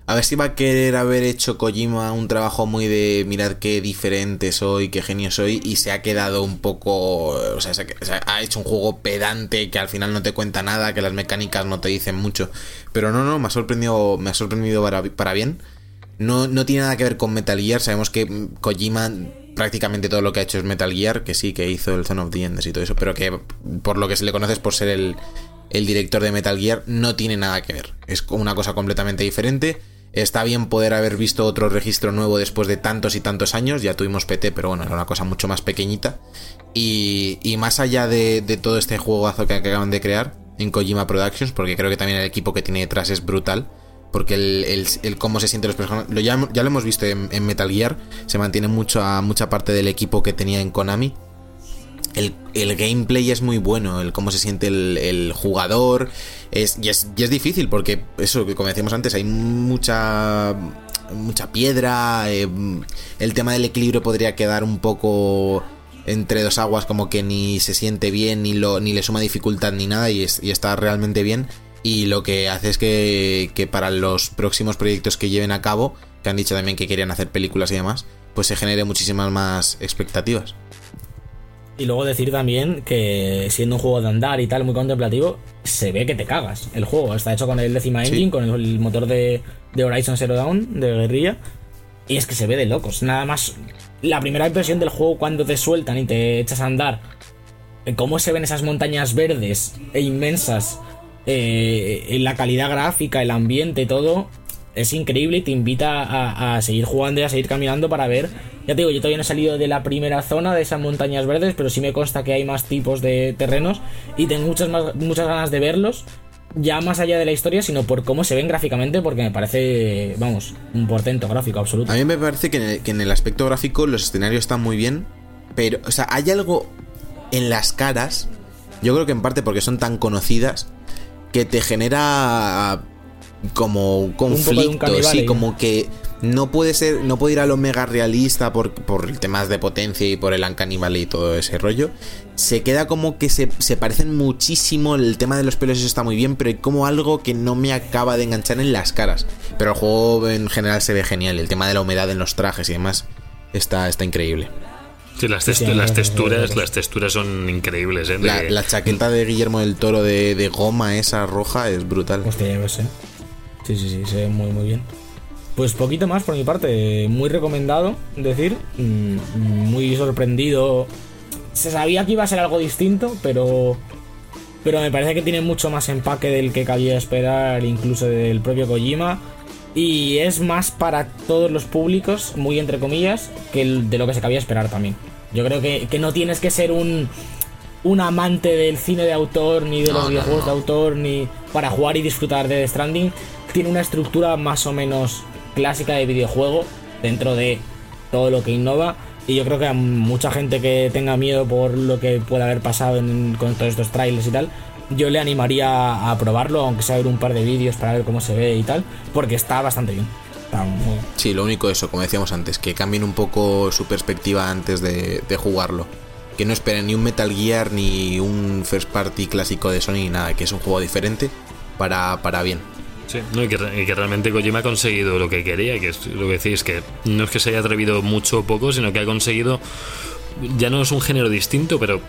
a ver si va a querer haber hecho Kojima un trabajo muy de mirad qué diferente soy, qué genio soy, y se ha quedado un poco. O sea, se ha, ha hecho un juego pedante que al final no te cuenta nada, que las mecánicas no te dicen mucho. Pero no, no, me ha sorprendido, me ha sorprendido para, para bien. No, no tiene nada que ver con Metal Gear. Sabemos que Kojima prácticamente todo lo que ha hecho es Metal Gear, que sí, que hizo el Zone of the Enders y todo eso, pero que por lo que se le conoce es por ser el, el director de Metal Gear, no tiene nada que ver. Es una cosa completamente diferente. Está bien poder haber visto otro registro nuevo después de tantos y tantos años. Ya tuvimos PT, pero bueno, era una cosa mucho más pequeñita. Y, y más allá de, de todo este juegazo que acaban de crear en Kojima Productions, porque creo que también el equipo que tiene detrás es brutal. Porque el, el- cómo se sienten los personajes. Ya, ya lo hemos visto en, Metal Gear. Se mantiene mucho mucha parte del equipo que tenía en Konami. El, el gameplay es muy bueno, el cómo se siente el, jugador. Es, y, es, es difícil porque, eso como decíamos antes, hay mucha mucha piedra. eh, el tema del equilibrio podría quedar un poco entre dos aguas como que ni se siente bien, ni, lo, ni le suma dificultad ni nada y, y está realmente bien. Y lo que hace es que, que para los próximos proyectos que lleven a cabo, que han dicho también que querían hacer películas y demás, pues se genere muchísimas más expectativas. Y luego decir también que siendo un juego de andar y tal, muy contemplativo, se ve que te cagas el juego. Está hecho con el décima engine, con el motor de, de Horizon Zero Dawn, de guerrilla. Y es que se ve de locos. Nada más la primera impresión del juego cuando te sueltan y te echas a andar. Cómo se ven esas montañas verdes e inmensas. Eh, la calidad gráfica, el ambiente, todo es increíble y te invita a, seguir jugando y a seguir caminando para ver. Ya te digo, yo todavía no he salido de la primera zona de esas montañas verdes, pero sí me consta que hay más tipos de terrenos y tengo muchas, muchas ganas de verlos. Ya más allá de la historia, sino por cómo se ven gráficamente, porque me parece, vamos, un portento gráfico absoluto. A mí me parece que en, el, que en el aspecto gráfico los escenarios están muy bien, pero, o sea, hay algo en las caras, yo creo que en parte porque son tan conocidas, que te genera como conflicto, sí, como que no puede ser, no puede ir a lo mega realista por, por temas de potencia y por el Uncanny y todo ese rollo. Se queda como que se, se, parecen muchísimo, el tema de los pelos eso está muy bien, pero hay como algo que no me acaba de enganchar en las caras. Pero el juego en general se ve genial, el tema de la humedad en los trajes y demás está, está increíble. Sí, las, las texturas, las texturas son increíbles, ¿eh? La, chaqueta de Guillermo del Toro de, de, goma esa roja es brutal. Hostia, ya sé. Sí, sí, sí, se ve muy, muy bien. Pues poquito más por mi parte, muy recomendado, decir, mm, muy sorprendido. Se sabía que iba a ser algo distinto, pero pero me parece que tiene mucho más empaque del que cabía esperar, incluso del propio Kojima. Y es más para todos los públicos, muy entre comillas, que de lo que se cabía esperar también. Yo creo que, que no tienes que ser un, un amante del cine de autor, ni de los videojuegos de autor, ni para jugar y disfrutar de The Stranding tiene una estructura más o menos clásica de videojuego dentro de todo lo que innova. Y yo creo que a mucha gente que tenga miedo por lo que pueda haber pasado con todos estos trailers y tal, yo le animaría a probarlo, aunque sea ver un par de vídeos para ver cómo se ve y tal, porque está bastante bien. Está muy... Sí, lo único eso, como decíamos antes, que cambien un poco su perspectiva antes de, de jugarlo. Que no esperen ni un Metal Gear ni un first party clásico de Sony ni nada, que es un juego diferente para, para bien. Sí, y, que, realmente Kojima ha conseguido lo que quería, que es lo que decís, que no es que se haya atrevido mucho o poco, sino que ha conseguido, ya no es un género distinto, pero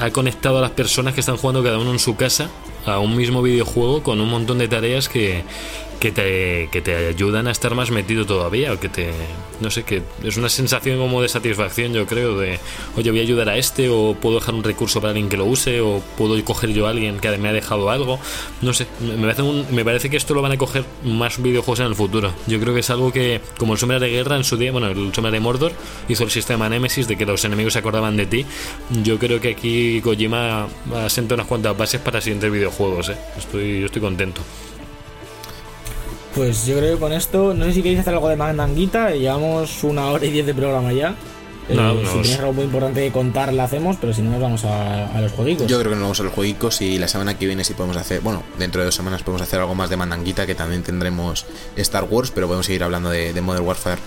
ha conectado a las personas que están jugando cada uno en su casa a un mismo videojuego con un montón de tareas que, que te, que te ayudan a estar más metido todavía, o que te, no sé, que es una sensación como de satisfacción, yo creo, de, oye, voy a ayudar a este, o puedo dejar un recurso para alguien que lo use, o puedo coger yo a alguien que me ha dejado algo, no sé, me parece, me parece que esto lo van a coger más videojuegos en el futuro. Yo creo que es algo que, como el Sombra de Guerra en su día, bueno, el Sombra de Mordor hizo el sistema Nemesis de que los enemigos se acordaban de ti, yo creo que aquí Kojima va a sentar unas cuantas bases para siguientes videojuegos, ¿eh? estoy, yo estoy contento. Pues yo creo que con esto, no sé si queréis hacer algo de mandanguita, llevamos una hora y diez de programa ya. Eh, si tenéis algo muy importante que contar, lo hacemos, pero si no, nos vamos a, los jueguitos. Yo creo que nos vamos a los jueguitos y la semana que viene, si podemos hacer, bueno, dentro de dos semanas podemos hacer algo más de mandanguita, que también tendremos Star Wars, pero podemos seguir hablando de, Modern Warfare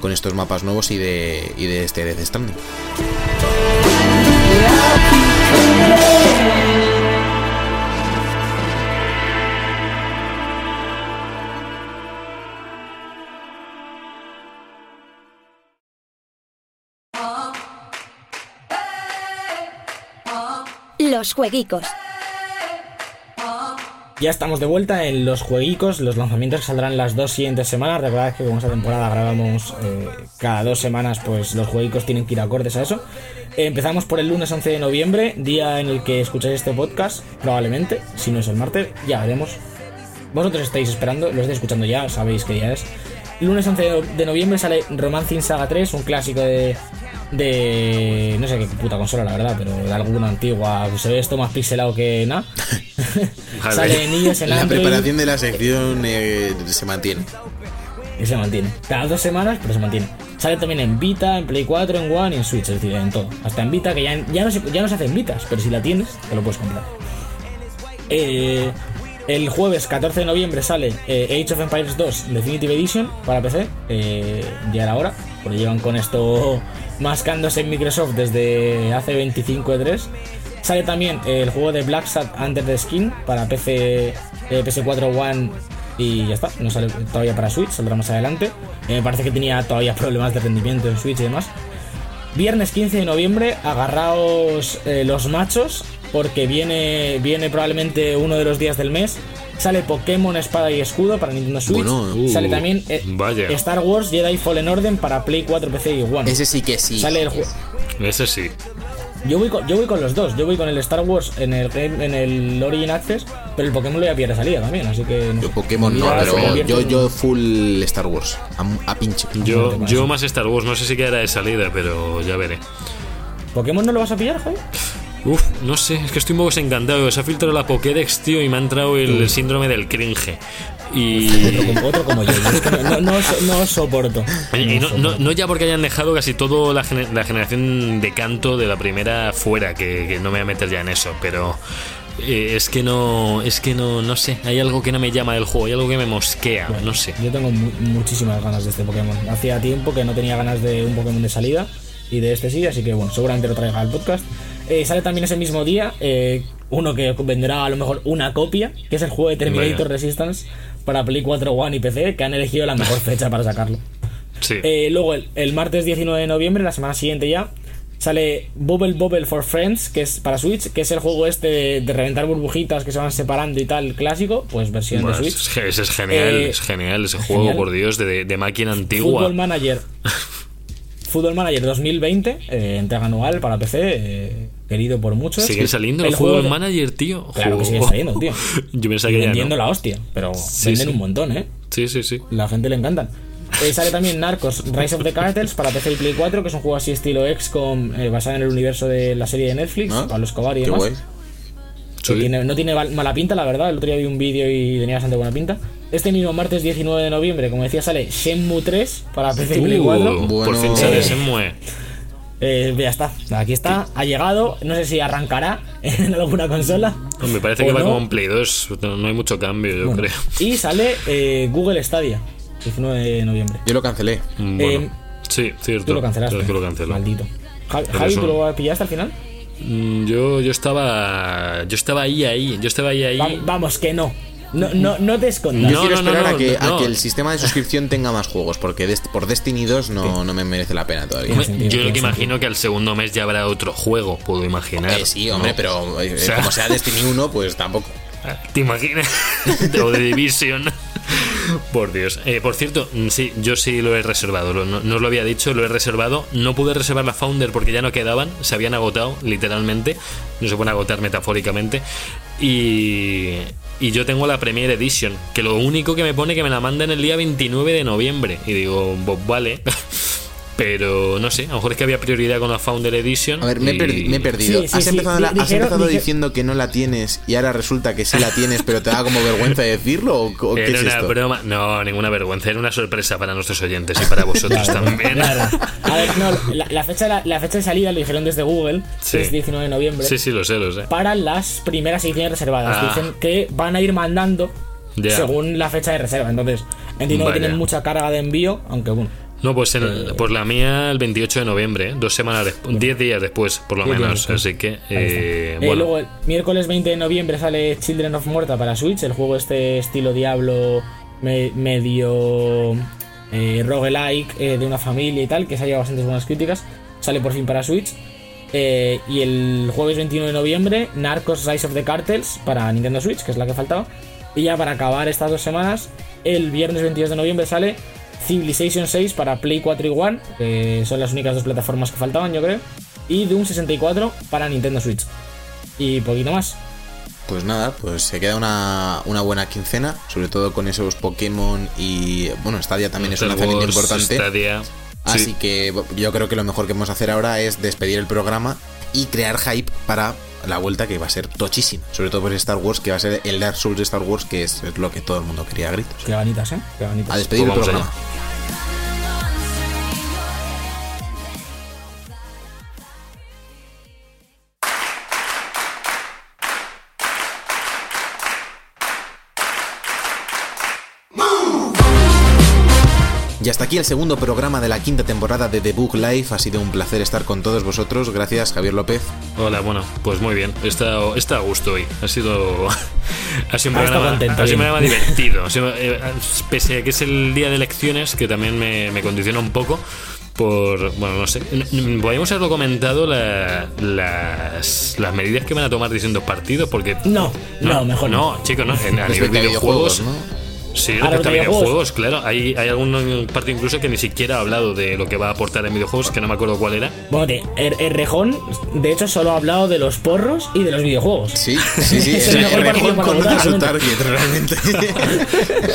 con estos mapas nuevos y de, y de este Death Stranding. Los jueguicos. Ya estamos de vuelta en los jueguicos, los lanzamientos que saldrán las dos siguientes semanas. Recordad que como esta temporada grabamos eh, cada dos semanas, pues los jueguicos tienen que ir acordes a eso. empezamos por el lunes 11 de noviembre, día en el que escucháis este podcast, probablemente, si no es el martes, ya veremos. Vosotros estáis esperando, lo estáis escuchando ya, sabéis qué día es. lunes 11 de noviembre sale Romancing Saga 3, un clásico de, de no sé qué puta consola la verdad, pero de alguna antigua, se ve esto más pixelado que nada. *laughs* Sale niños en La preparación de la sección eh, se mantiene. Y se mantiene. Cada dos semanas, pero se mantiene. Sale también en Vita, en Play 4, en One y en Switch, es decir, en todo. Hasta en Vita, que ya, ya, no, se, ya no se hacen Vitas, pero si la tienes, te lo puedes comprar. Eh, el jueves 14 de noviembre sale eh, Age of Empires 2 Definitive Edition para PC. ya era hora porque llevan con esto mascándose en Microsoft desde hace 25 de 3. Sale también el juego de Black Sat Under the Skin para PC, eh, PS4 One y ya está. No sale todavía para Switch, saldrá más adelante. Eh, me parece que tenía todavía *laughs* problemas de rendimiento en Switch y demás. Viernes 15 de noviembre, agarraos eh, los machos, porque viene, viene probablemente uno de los días del mes. Sale Pokémon Espada y Escudo para Nintendo Switch. Bueno, uh, Sale también eh, vaya. Star Wars Jedi Fallen Order para Play 4, PC y One. Ese sí que sí. Sale el juego. Ese sí. Yo voy, con, yo voy con los dos. Yo voy con el Star Wars en el, game- en el Origin Access, pero el Pokémon lo voy a pillar de salida también, así que. no Yo sé. Pokémon no, pero yo, en- yo full Star Wars. A, a pinche. Yo, yo más Star Wars, no sé si quedará de salida, pero ya veré. ¿Pokémon no lo vas a pillar, Javi? Uf, no sé, es que estoy un poco desencantado. Se ha filtrado la Pokédex, tío, y me ha entrado el síndrome del cringe. Y, Otro como, otro como yo. no, no, no soporto. y no, ya porque hayan dejado casi toda la, gene- la generación de canto de la primera fuera, que, que no me voy a meter ya en eso, pero eh, es que no, es que no, no sé, hay algo que no me llama del juego, hay algo que me mosquea, no sé. Yo tengo mu- muchísimas ganas de este Pokémon. Hacía tiempo que no tenía ganas de un Pokémon de salida y de este sí, así que bueno, seguramente lo traiga al podcast. Eh, sale también ese mismo día eh, uno que vendrá a lo mejor una copia, que es el juego de Terminator Vaya. Resistance para Play 4 One y PC, que han elegido la mejor fecha para sacarlo. Sí. Eh, luego, el, el martes 19 de noviembre, la semana siguiente ya, sale Bubble Bubble for Friends, que es para Switch, que es el juego este de, de reventar burbujitas que se van separando y tal, clásico, pues versión Bueno, de Switch. ese es genial, Eh, es genial ese juego, genial. por Dios, de, de máquina antigua. Football Manager. *laughs* Football Manager 2020, eh, entrega anual para PC, querido por muchos. Siguen saliendo El juego de- Manager, tío. Claro que siguen saliendo, tío. *laughs* Yo pensaba que ya vendiendo no. la hostia, pero Sí, venden sí. un montón, ¿eh? Sí, sí, sí. La gente le encantan. Eh, sale también Narcos Rise of the Cartels para PC y Play 4, que es un juego así estilo XCOM eh, basado en el universo de la serie de Netflix, ¿Ah? Pablo Escobar y Qué demás. guay. Que Sí. tiene- no tiene mala pinta, la verdad. El otro día vi un vídeo y tenía bastante buena pinta. Este mismo martes 19 de noviembre, como decía, sale Shenmue 3 para PC y Play Uh, 4. Por Bueno. fin sale Eh, Shenmue. Eh, ya está, aquí está, ha llegado. No sé si arrancará *laughs* en alguna consola. Me parece que va no. como en Play 2. No hay mucho cambio, yo Bueno, creo. Y sale eh, Google Stadia, 19 de noviembre. Yo lo cancelé. Bueno, eh, sí, cierto. Tú lo cancelaste. Que lo canceló. Maldito. Javi, eso- ¿tú lo pillaste al final? Mm, Yo, yo estaba. Yo estaba ahí, ahí. Yo estaba ahí, ahí. Va- vamos, que no. No, no, no te escondas. Yo No, quiero esperar no, a, que, a que el sistema de suscripción tenga más juegos, porque Dest- por Destiny 2 no, no me merece la pena todavía. Hombre, sentido, yo lo que sentido. imagino que al segundo mes ya habrá otro juego, puedo imaginar. Eh, sí, hombre, ¿no? pero eh, O sea- como sea Destiny 1, pues tampoco. ¿Te imaginas? *laughs* o de Division. Por Dios. Eh, por cierto, mm, sí, yo sí lo he reservado. lo- no, no os lo había dicho, lo he reservado. No pude reservar la Founder porque ya no quedaban. Se habían agotado, literalmente. No se pueden agotar metafóricamente. Y, y yo tengo la Premier Edition. Que lo único que me pone que me la mandan el día 29 de noviembre. Y digo, pues vale. *laughs* Pero no sé, a lo mejor es que había prioridad con la Founder Edition. A ver, me he, y- perdi- me he perdido. Sí, sí, has sí, empezado, la- has diciendo que no la tienes y ahora resulta que sí la tienes, pero te da como vergüenza decirlo o, o qué Era es una esto? broma. No, ninguna vergüenza. Era una sorpresa para nuestros oyentes y para *laughs* vosotros también. Claro. A ver, no, la, la fecha, la, la fecha de salida lo dijeron desde Google, Sí. que es 19 de noviembre, Sí, sí, lo sé, lo sé. para las primeras ediciones reservadas. Ah. Dicen que van a ir mandando según la fecha de reserva. Entonces, entiendo que tienen mucha carga de envío, aunque bueno. No, pues, en- pues la mía el 28 de noviembre, ¿eh? dos semanas después, 10 días después, por lo días menos. Así que, eh, Eh, bueno. luego, el miércoles 20 de noviembre sale Children of Morta para Switch, el juego este estilo Diablo me- medio eh, roguelike eh, de una familia y tal, que se ha llevado bastantes buenas críticas. Sale por fin para Switch. Eh, y el jueves 21 de noviembre, Narcos Rise of the Cartels para Nintendo Switch, que es la que faltaba. Y ya para acabar estas dos semanas, el viernes 22 de noviembre sale Civilization 6 para Play 4 y One, que son las únicas dos plataformas que faltaban, yo creo. Y Doom 64 para Nintendo Switch. Y poquito más. Pues nada, pues se queda una, una buena quincena, sobre todo con esos Pokémon y bueno, Stadia también es un lanzamiento Wars, importante. Stadia, Así sí. que yo creo que lo mejor que vamos a hacer ahora es despedir el programa y crear hype para la vuelta que va a ser tochísima. Sobre todo por Star Wars, que va a ser el Dark Souls de Star Wars, que es, es lo que todo el mundo quería a gritos. Qué ganitas, ¿eh? Qué ganitas. A despedir Pues el programa. Y hasta aquí el segundo programa de la quinta temporada de The Book Life. Ha sido un placer estar con todos vosotros. Gracias, Javier López. Hola, bueno, pues muy bien. Está, está a gusto hoy. Ha sido, *laughs* ha sido un programa, contento, ha sido un programa *laughs* divertido. Ha sido, eh, pese a que es el día de elecciones, que también me, me condiciona un poco. Por, bueno, no sé. Podríamos haberlo comentado la- las, las medidas que van a tomar distintos partidos, porque. No, no, mejor no. No, chicos, no. En, a nivel a videojuegos. ¿no? Sí, A los respecto a videojuegos. claro. Hay, hay algún partido incluso que ni siquiera ha hablado de lo que va a aportar en videojuegos, que no me acuerdo cuál era. Bueno, de- el, el Rejón, de hecho, solo ha hablado de los porros y de los videojuegos. Sí, sí, sí. Es *laughs* el el mejor Rejón para conoce su target, realmente. *laughs*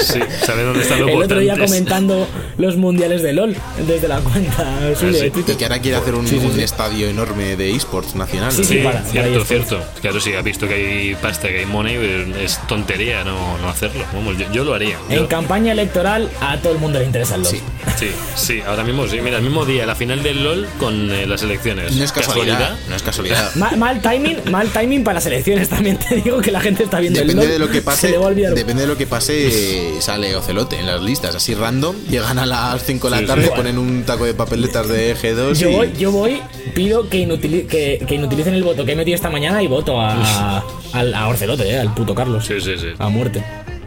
Sí, sabe dónde están los El otro día comentando *laughs* los mundiales de LOL desde la cuenta suya sí. de y que ahora quiere hacer un, Sí, sí, un sí. estadio enorme de esports nacional. Sí, sí, Sí, para- para cierto, ellos, cierto. Claro, sí, ha visto que hay pasta, que hay money, es tontería no, no hacerlo. Vamos, yo, yo lo haría. En campaña electoral a todo el mundo le interesa el LOL. Sí. sí, sí, ahora mismo sí. Mira, el mismo día, la final del LOL con eh, las elecciones. No es casualidad. No es casualidad. Ma- mal timing, mal timing para las elecciones también te digo que la gente está viendo Depende el de LOL, lo que se pase, depende de lo que pase, sale Ocelote en las listas, así random, llegan a las 5 de la Sí, tarde, sí. ponen un taco de papeletas de G2 Yo y voy, yo voy, pido que, inutili- que, que inutilicen el voto que he metido esta mañana y voto a, a, al- a Orcelote, eh, al puto Carlos. Sí, sí, sí. A muerte.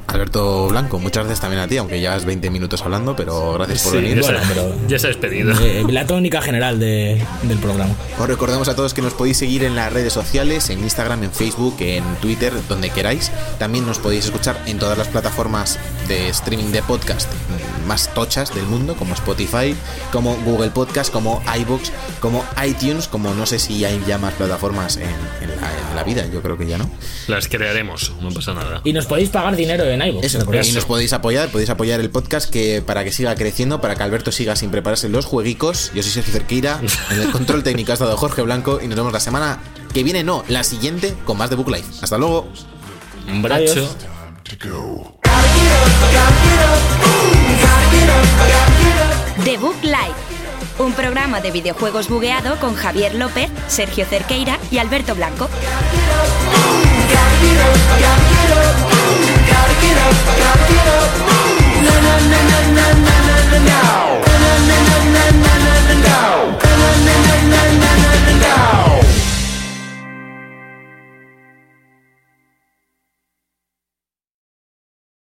Alberto Blanco, muchas gracias también a ti, aunque llevas 20 minutos hablando, pero gracias por Sí, venir. ya, se, Bueno, pero- ya se ha despedido. Eh, la tónica general de- del programa. Os recordamos a todos que nos podéis seguir en las redes sociales, en Instagram, en Facebook, en Twitter, donde queráis. También nos podéis escuchar en todas las plataformas de streaming de podcast más tochas del mundo, como Spotify, como Google Podcast, como iBox, como iTunes, como no sé si hay ya más plataformas en, en la, en la vida, yo creo que ya no. Las crearemos, no pasa nada. Y nos podéis pagar dinero en iVoox. Eso, recordad. y nos podéis apoyar, podéis apoyar el podcast que para que siga creciendo, para que Alberto siga sin prepararse los jueguicos. Yo soy Sergio Cerqueira, *laughs* en el control técnico ha estado Jorge Blanco y nos vemos la semana que viene, no, la siguiente, con más de Book Life. Hasta luego. Un bracho. The Book Live, un programa de videojuegos bugueado con Javier López, Sergio Cerqueira y Alberto Blanco. Now.